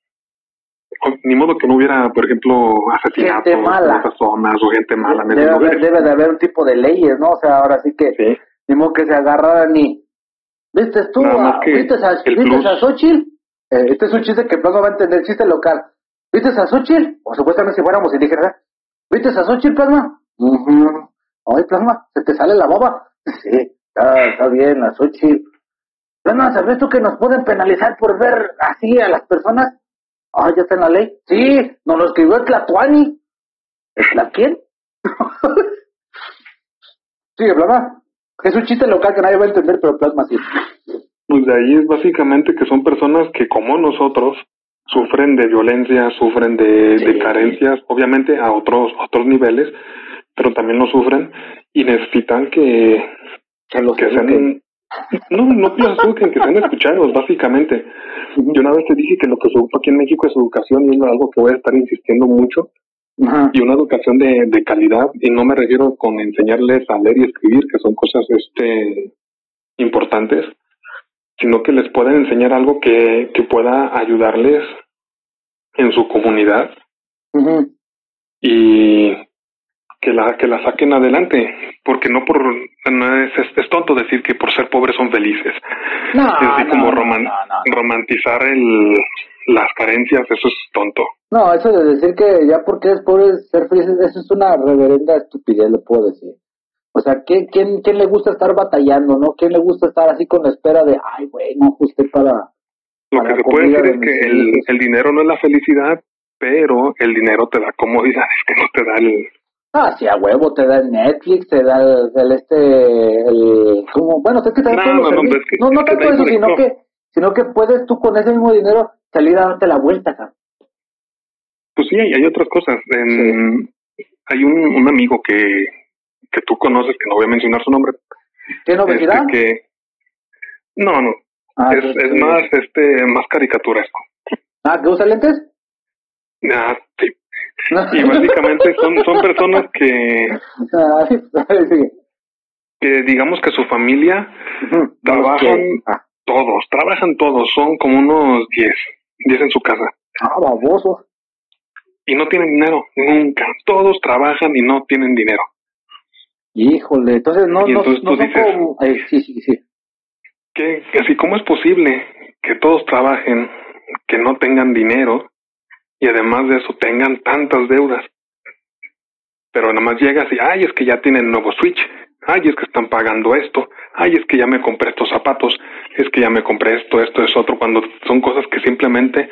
ni modo que no hubiera por ejemplo asesinatos Gente mala. en esas zonas o gente mala en Debe, haber- debe de haber un tipo de leyes, ¿no? O sea, ahora sí que Sí. Ni modo que se agarraran y... ¿Viste tú? A- ¿Viste a, el ¿viste a Xochitl? Eh, este es un chiste que Plasma va a entender, chiste local. ¿Viste a Xochitl? O supuestamente si fuéramos indígenas. ¿Viste a Xochitl, Plasma? Ujú. Ay, Plasma, ¿se te sale la baba? Sí, está, está bien, la Xochitl. Plasma, ¿sabes tú que nos pueden penalizar por ver así a las personas? Ah, ya está en la ley. Sí, nos lo escribió el Tlatuani. ¿El Tla quién? Sigue, Plasma. Es un chiste local que nadie va a entender, pero Plasma sí. Pues de ahí es básicamente que son personas que como nosotros sufren de violencia, sufren de, Sí. de carencias, obviamente a otros otros niveles, pero también lo sufren y necesitan que Que los que sean No, no piensas tú que, que sean escuchados, básicamente. Yo una vez te dije que lo que se ocupa aquí en México es educación y es algo que voy a estar insistiendo mucho. Ajá. Y una educación de, de calidad, y no me refiero con enseñarles a leer y escribir, que son cosas este importantes, sino que les pueden enseñar algo que, que pueda ayudarles en su comunidad y que la que la saquen adelante porque no por no es, es, es tonto decir que por ser pobres son felices No, es así no, como roman- no, romantizar el las carencias eso es tonto No, eso de decir que ya porque es pobre ser feliz, eso es una reverenda estupidez, le puedo decir. O sea, ¿quién, quién, quién le gusta estar batallando, no? ¿Quién le gusta estar así con la espera de, ay, güey, no ajusté para... lo Para que se puede decir de es que el, el dinero no es la felicidad pero el dinero te da comodidades que no te da el Ah, sí, a huevo, te da Netflix, te da el, el este, el... Como, bueno, es que te da No, no, no, es que- no, no tanto eso, sino que, sino que puedes tú con ese mismo dinero salir a darte la vuelta, cabrón. pues sí hay, hay otras cosas. En- hay un, un amigo que que tú conoces que no voy a mencionar su nombre. ¿Tiene este, obesidad? que no no. Ah, es, es más este más caricaturesco. Ah, ¿que usa lentes? Ah, sí. Y básicamente son, son personas que, que digamos que su familia. Trabajan- Ah, todos, trabajan todos, son como unos 10, 10 en su casa. ah, baboso. Y no tienen dinero, nunca. Todos trabajan y no tienen dinero. Híjole, entonces no, Y no, entonces no tú son dices- como... eh, sí, sí, sí. que así como es posible que todos trabajen, que no tengan dinero y además de eso tengan tantas deudas. Pero nada más llegas y, ay, es que ya tienen nuevo Switch, ay, es que están pagando esto, ay, es que ya me compré estos zapatos, es que ya me compré esto, esto, es otro, cuando son cosas que simplemente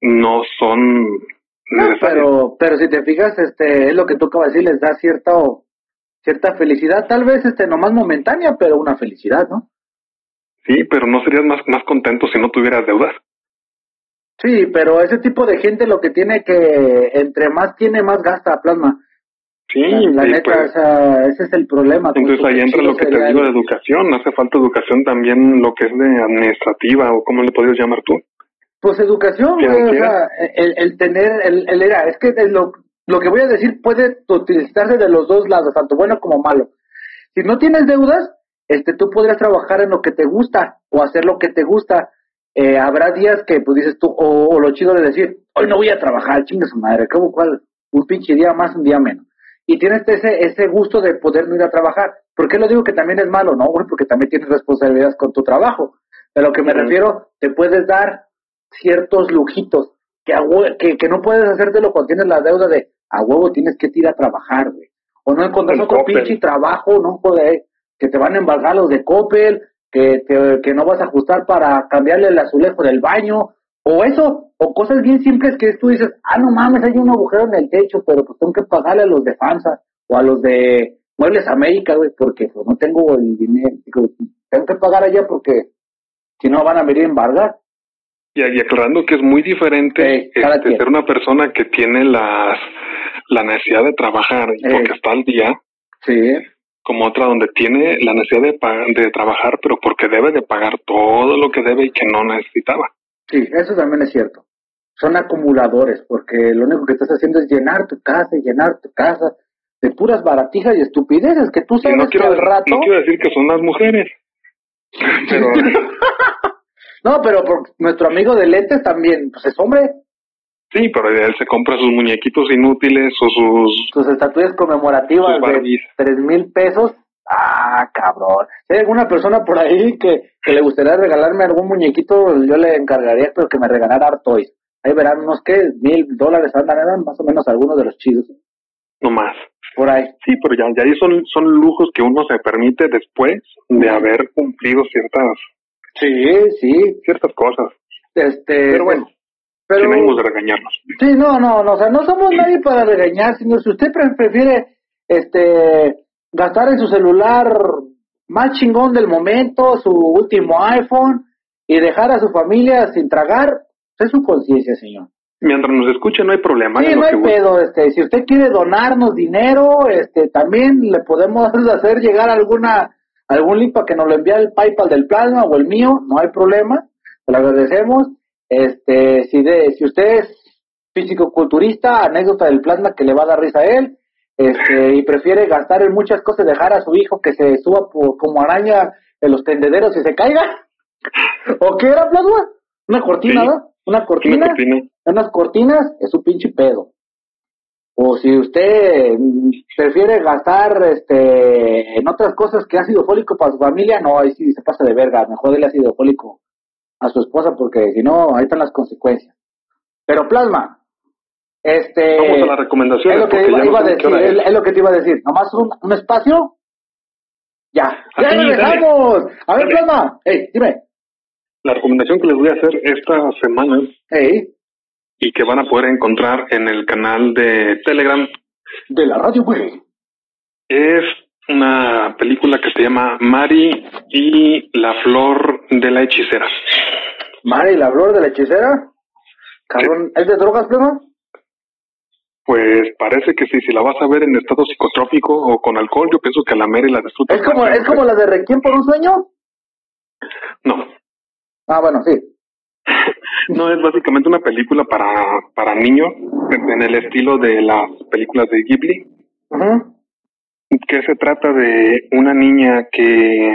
no son No, pero, pero si te fijas, este, es lo que tú acabas de decir, les da cierta, cierta felicidad, tal vez este, nomás momentánea, pero una felicidad, ¿no? Sí, pero no serías más, más contento si no tuvieras deudas. Sí, pero ese tipo de gente lo que tiene que, entre más tiene, más gasta plasma. Sí, La, neta, pues, o sea, ese es el problema. Entonces ahí entra lo que te digo de educación, hace falta educación también lo que es de administrativa o cómo le podrías llamar tú. Pues educación, o sea, el, el tener, el, el era, es que es lo, lo que voy a decir puede utilizarse de los dos lados, tanto bueno como malo. Si no tienes deudas, este, tú podrías trabajar en lo que te gusta o hacer lo que te gusta. Eh, habrá días que, pues dices tú, o, o lo chido de decir, hoy no voy a trabajar, chingue su madre, como cual, un pinche día más, un día menos. Y tienes ese, ese gusto de poder no ir a trabajar. ¿Por qué lo digo que también es malo? No, güey, porque también tienes responsabilidades con tu trabajo. De lo que me refiero, te puedes dar ciertos lujitos que, a hue- que, que no puedes hacértelo cuando tienes la deuda de a huevo tienes que ir a trabajar, güey. O no encontrar otro Coppel. pinche trabajo, no joder, que te van a embargar los de Coppel, que, te- que no vas a ajustar para cambiarle el azulejo del baño, o eso, o cosas bien simples que tú dices, ah, no mames, hay un agujero en el techo, pero pues tengo que pagarle a los de FANSA o a los de Muebles América, güey, porque pues no tengo el dinero, tengo que pagar allá porque si no van a venir a embargar. Y, y aclarando que es muy diferente Sí, este, ser una persona que tiene las la necesidad de trabajar y Sí. porque está al día, Sí. Como otra donde tiene la necesidad de, de trabajar, pero porque debe de pagar todo lo que debe y que no necesitaba. Sí, eso también es cierto. Son acumuladores, porque lo único que estás haciendo es llenar tu casa y llenar tu casa de puras baratijas y estupideces que tú Y sabes no quiero, que al rato... no quiero decir que son las mujeres, pero No, pero por nuestro amigo de lentes también, pues es hombre. Sí, pero él se compra sus muñequitos inútiles o sus Sus estatuillas conmemorativas Sus de tres mil pesos. Ah, cabrón. Si hay alguna persona por ahí que, que le gustaría regalarme algún muñequito, yo le encargaría, pero que me regalara Art Toys. Ahí verán unos que mil dólares andan, eran más o menos algunos de los chidos. no más. Por ahí. Sí, pero ya, ya ahí son, son lujos que uno se permite después de haber cumplido ciertas, Sí, sí. ciertas cosas. Este, Pero bueno, pero, de regañarnos. sí, no, no, no, o sea, no somos nadie para regañar, señor. Si usted pre- prefiere, este, gastar en su celular más chingón del momento, su último iPhone, y dejar a su familia sin tragar, es su conciencia, señor. Mientras nos escuche no hay problema. Sí, no hay pedo, este, si usted quiere donarnos dinero, este, también le podemos hacer llegar alguna, algún link para que nos lo envíe el PayPal del plasma o el mío, no hay problema, lo agradecemos. Este, si de, si usted es físico-culturista, anécdota del plasma que le va a dar risa a él, este, y prefiere gastar en muchas cosas, dejar a su hijo que se suba por, como araña en los tendederos y se caiga. ¿O qué era plasma? Una cortina, Sí. ¿no? Una cortina, Una cortina. unas cortinas, es un pinche pedo. O si usted mm, prefiere gastar este en otras cosas que ácido fólico para su familia, no, ahí sí se pasa de verga. Mejor dele ácido fólico a su esposa porque si no, ahí están las consecuencias. Pero plasma, este... Vamos a las recomendaciones. Es lo que iba, no sé decir, es. lo que te iba a decir. Nomás un, un espacio. Ya. ¡Ya regresamos! A ver, Dale. plasma. Ey, dime. La recomendación que les voy a hacer esta semana Ey, y que van a poder encontrar en el canal de Telegram de la radio, güey. es una película que se llama Mari y la flor de la hechicera. Mari, la flor de la hechicera. Cabrón, ¿es de drogas, plasma? Pues parece que sí, si la vas a ver en estado psicotrópico o con alcohol, yo pienso que a la Mary la disfruta. ¿Es como, ¿Es como la de Requiem por un sueño? No, Ah, bueno, sí. no es básicamente una película para, para niños en el estilo de las películas de Ghibli, Ujú. que se trata de una niña que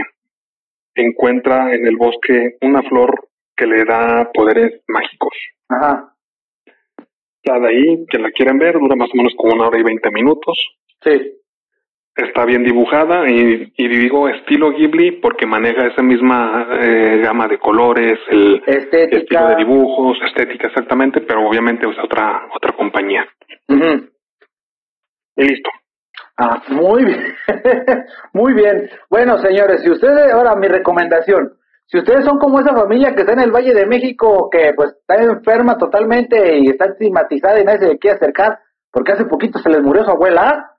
encuentra en el bosque una flor que le da poderes mágicos. Ajá. La de ahí, que la quieren ver, dura más o menos como una hora y veinte minutos. Sí. Está bien dibujada y, y digo estilo Ghibli porque maneja esa misma eh, gama de colores, el Estética. estilo de dibujos, estética exactamente, pero obviamente es otra otra compañía. Ujú. Y listo. Ah, muy bien. muy bien. Bueno, señores, si ustedes, ahora mi recomendación, si ustedes son como esa familia que está en el Valle de México, que pues está enferma totalmente y está estigmatizada y nadie se le quiere acercar, porque hace poquito se les murió su abuela,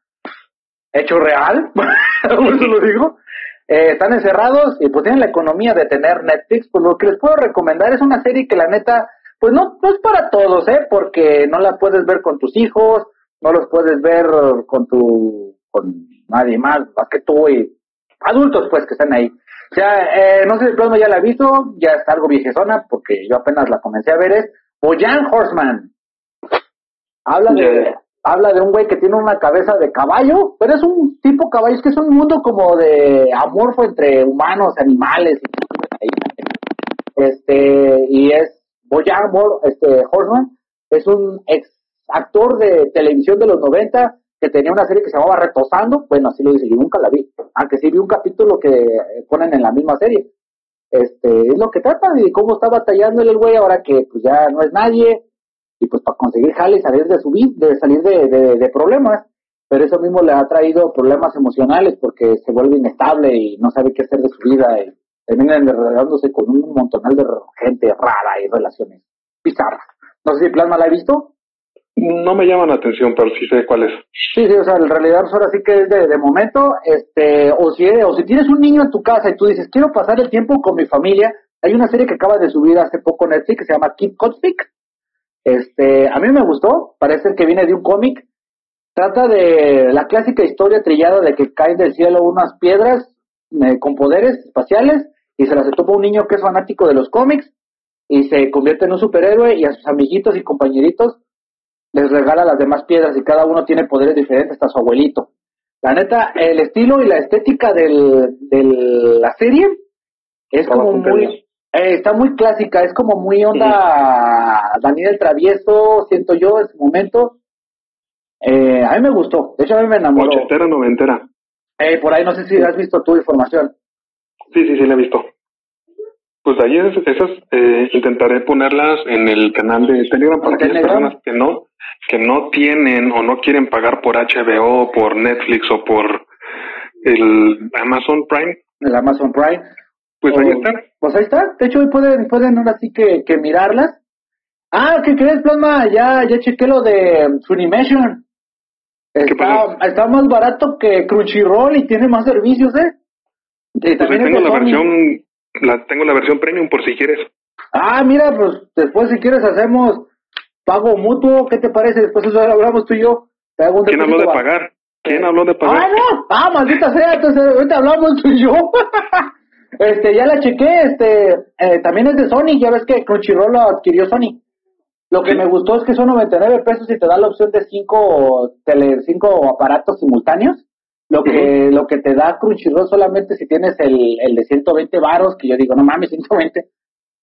hecho real, eso lo digo, eh, están encerrados y pues tienen la economía de tener Netflix, pues lo que les puedo recomendar es una serie que la neta, pues no, no es para todos, ¿eh? Porque no la puedes ver con tus hijos, no los puedes ver con tu, con nadie más, más que tú y adultos pues que están ahí. O sea, eh, no sé si el plasma ya la visto, ya está algo viejezona porque yo apenas la comencé a ver, es Boyan Horseman. Habla de, habla de un güey que tiene una cabeza de caballo, pero es un tipo caballo, es que es un mundo como de amorfo entre humanos, animales, y, este, y es Boyan este, Horseman, es un ex actor de televisión de los 90 que tenía una serie que se llamaba Retosando, bueno, así lo dice, yo nunca la vi, aunque sí vi un capítulo que ponen en la misma serie. Este, es lo que trata de cómo está batallando el güey ahora que pues ya no es nadie y pues para conseguir jale y salir de su vida, de salir de, de, de problemas, pero eso mismo le ha traído problemas emocionales porque se vuelve inestable y no sabe qué hacer de su vida y termina enredándose con un montonal de gente rara y relaciones bizarras. No sé si Plasma la ha visto. No me llama la atención, pero sí sé cuál es. Sí, sí, o sea, en realidad pues, ahora sí que es de, de momento, este, o si, o si tienes un niño en tu casa y tú dices, quiero pasar el tiempo con mi familia, hay una serie que acaba de subir hace poco Netflix que se llama Kid Cosmic. Este, a mí me gustó, parece que viene de un cómic. Trata de la clásica historia trillada de que caen del cielo unas piedras eh, con poderes espaciales y se las topa un niño que es fanático de los cómics y se convierte en un superhéroe y a sus amiguitos y compañeritos les regala las demás piedras y cada uno tiene poderes diferentes hasta su abuelito. La neta, el estilo y la estética del, de la serie es como muy, eh, está muy clásica, es como muy onda Daniel el Travieso, siento yo en su momento. Eh, a mí me gustó, de hecho a mí me enamoró. Ochentera, noventera. Eh, por ahí no sé si has visto tu información. Sí, sí, sí, la he visto. Pues ahí es- esas eh, intentaré ponerlas en el canal de Telegram para ¿En aquellas personas que no que no tienen o no quieren pagar por HBO, por Netflix o por el Amazon Prime. El Amazon Prime. Pues O- ahí están. Pues ahí está. De hecho, hoy pueden, pueden ahora sí que, que mirarlas. Ah, ¿qué crees, Plasma? Ya, ya chequé lo de Funimation. Está, está más barato que Crunchyroll y tiene más servicios, ¿eh? Y Pues ahí también es tengo la versión la tengo la versión premium por si quieres. Ah, mira, pues después si quieres hacemos pago mutuo. ¿Qué te parece? Después eso hablamos tú y yo. Te hago un ¿Quién habló de pagar? ¿Quién habló de pagar? Ah, no, ah, maldita sea, entonces ahorita hablamos tú y yo. este, ya la chequé, este, eh, también es de Sony, ya ves que Crunchyroll lo adquirió Sony. Lo que me gustó es que son 99 pesos y te da la opción de cinco, tele, cinco aparatos simultáneos. Lo que, lo que te da Crunchyroll solamente si tienes el, el de 120 varos, que yo digo, no mames, 120.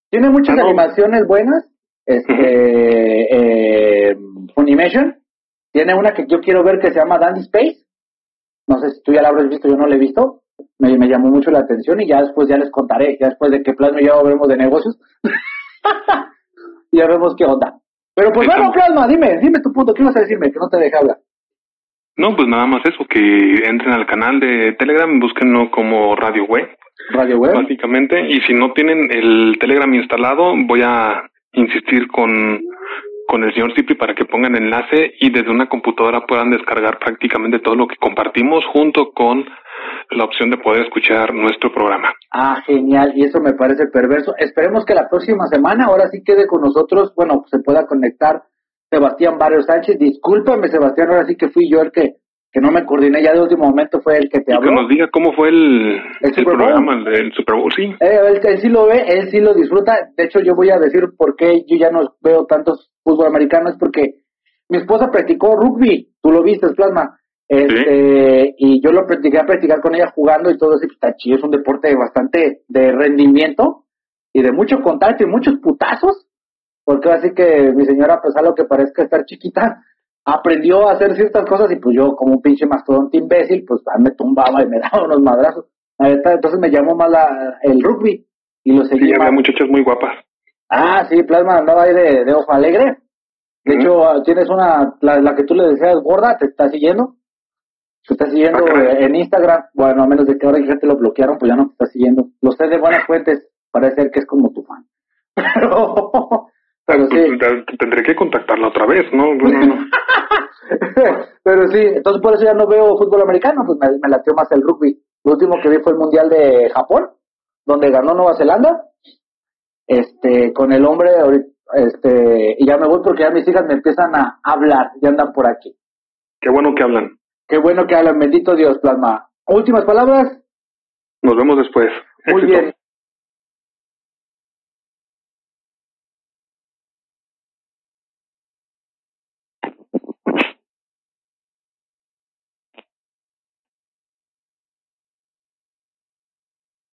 Tiene muchas Ah, no. animaciones buenas. Este, eh, Funimation. Tiene una que yo quiero ver que se llama Dandy Space. No sé si tú ya la habrás visto, yo no la he visto. Me, me llamó mucho la atención y ya después ya les contaré. Ya después de que Plasma y yo hablemos de negocios. ya vemos qué onda. Pero pues bueno, Plasma, dime, dime tu punto. ¿Qué vas a decirme? Que no te deje hablar. No, pues nada más eso, que entren al canal de Telegram, búsquenlo como Radio Web, Radio Web. básicamente, y si no tienen el Telegram instalado, voy a insistir con, con el señor Cipri para que pongan enlace y desde una computadora puedan descargar prácticamente todo lo que compartimos junto con la opción de poder escuchar nuestro programa. Ah, genial, y eso me parece perverso. Esperemos que la próxima semana ahora sí quede con nosotros, bueno, se pueda conectar Sebastián Barrio Sánchez. Discúlpame, Sebastián, ahora sí que fui yo el que, que no me coordiné, ya de último momento fue el que te Y que habló. nos diga cómo fue el, el, Super Bowl. programa, el del Super Bowl, sí. Eh, él, él sí lo ve, él sí lo disfruta. De hecho, yo voy a decir por qué yo ya no veo tantos fútbol americano, es porque mi esposa practicó rugby, tú lo viste, Plasma. Este, y yo lo practiqué a practicar con ella jugando y todo eso, y pues, es un deporte bastante de rendimiento y de mucho contacto y muchos putazos, porque así que mi señora, pues a lo que parezca estar chiquita, aprendió a hacer ciertas cosas y pues yo como un pinche mastodonte imbécil, pues ah, me tumbaba y me daba unos madrazos. Entonces me llamó más la, el rugby y lo seguí Sí, había muchachas muy guapas. Ah, sí, Plasma andaba ahí de, de ojo alegre. De hecho, ah, tienes una, la, la que tú le decías gorda, te está siguiendo. Te está siguiendo Ah, en Instagram. Bueno, a menos de que ahora ya te lo bloquearon, pues ya no te está siguiendo. Lo sé de buenas fuentes, parece ser que es como tu fan. Pero, pero Pues, sí, te- Tendré que contactarla otra vez, ¿no? Pero sí, entonces por eso ya no veo fútbol americano, pues me, me latió más el rugby. Lo último que vi fue el Mundial de Japón, donde ganó Nueva Zelanda, este, con el hombre, este, y ya me voy porque ya mis hijas me empiezan a hablar, ya andan por aquí. Qué bueno que hablan. Qué bueno que hablan, bendito Dios, Plasma. Últimas palabras. Nos vemos después. Muy Éxito. bien.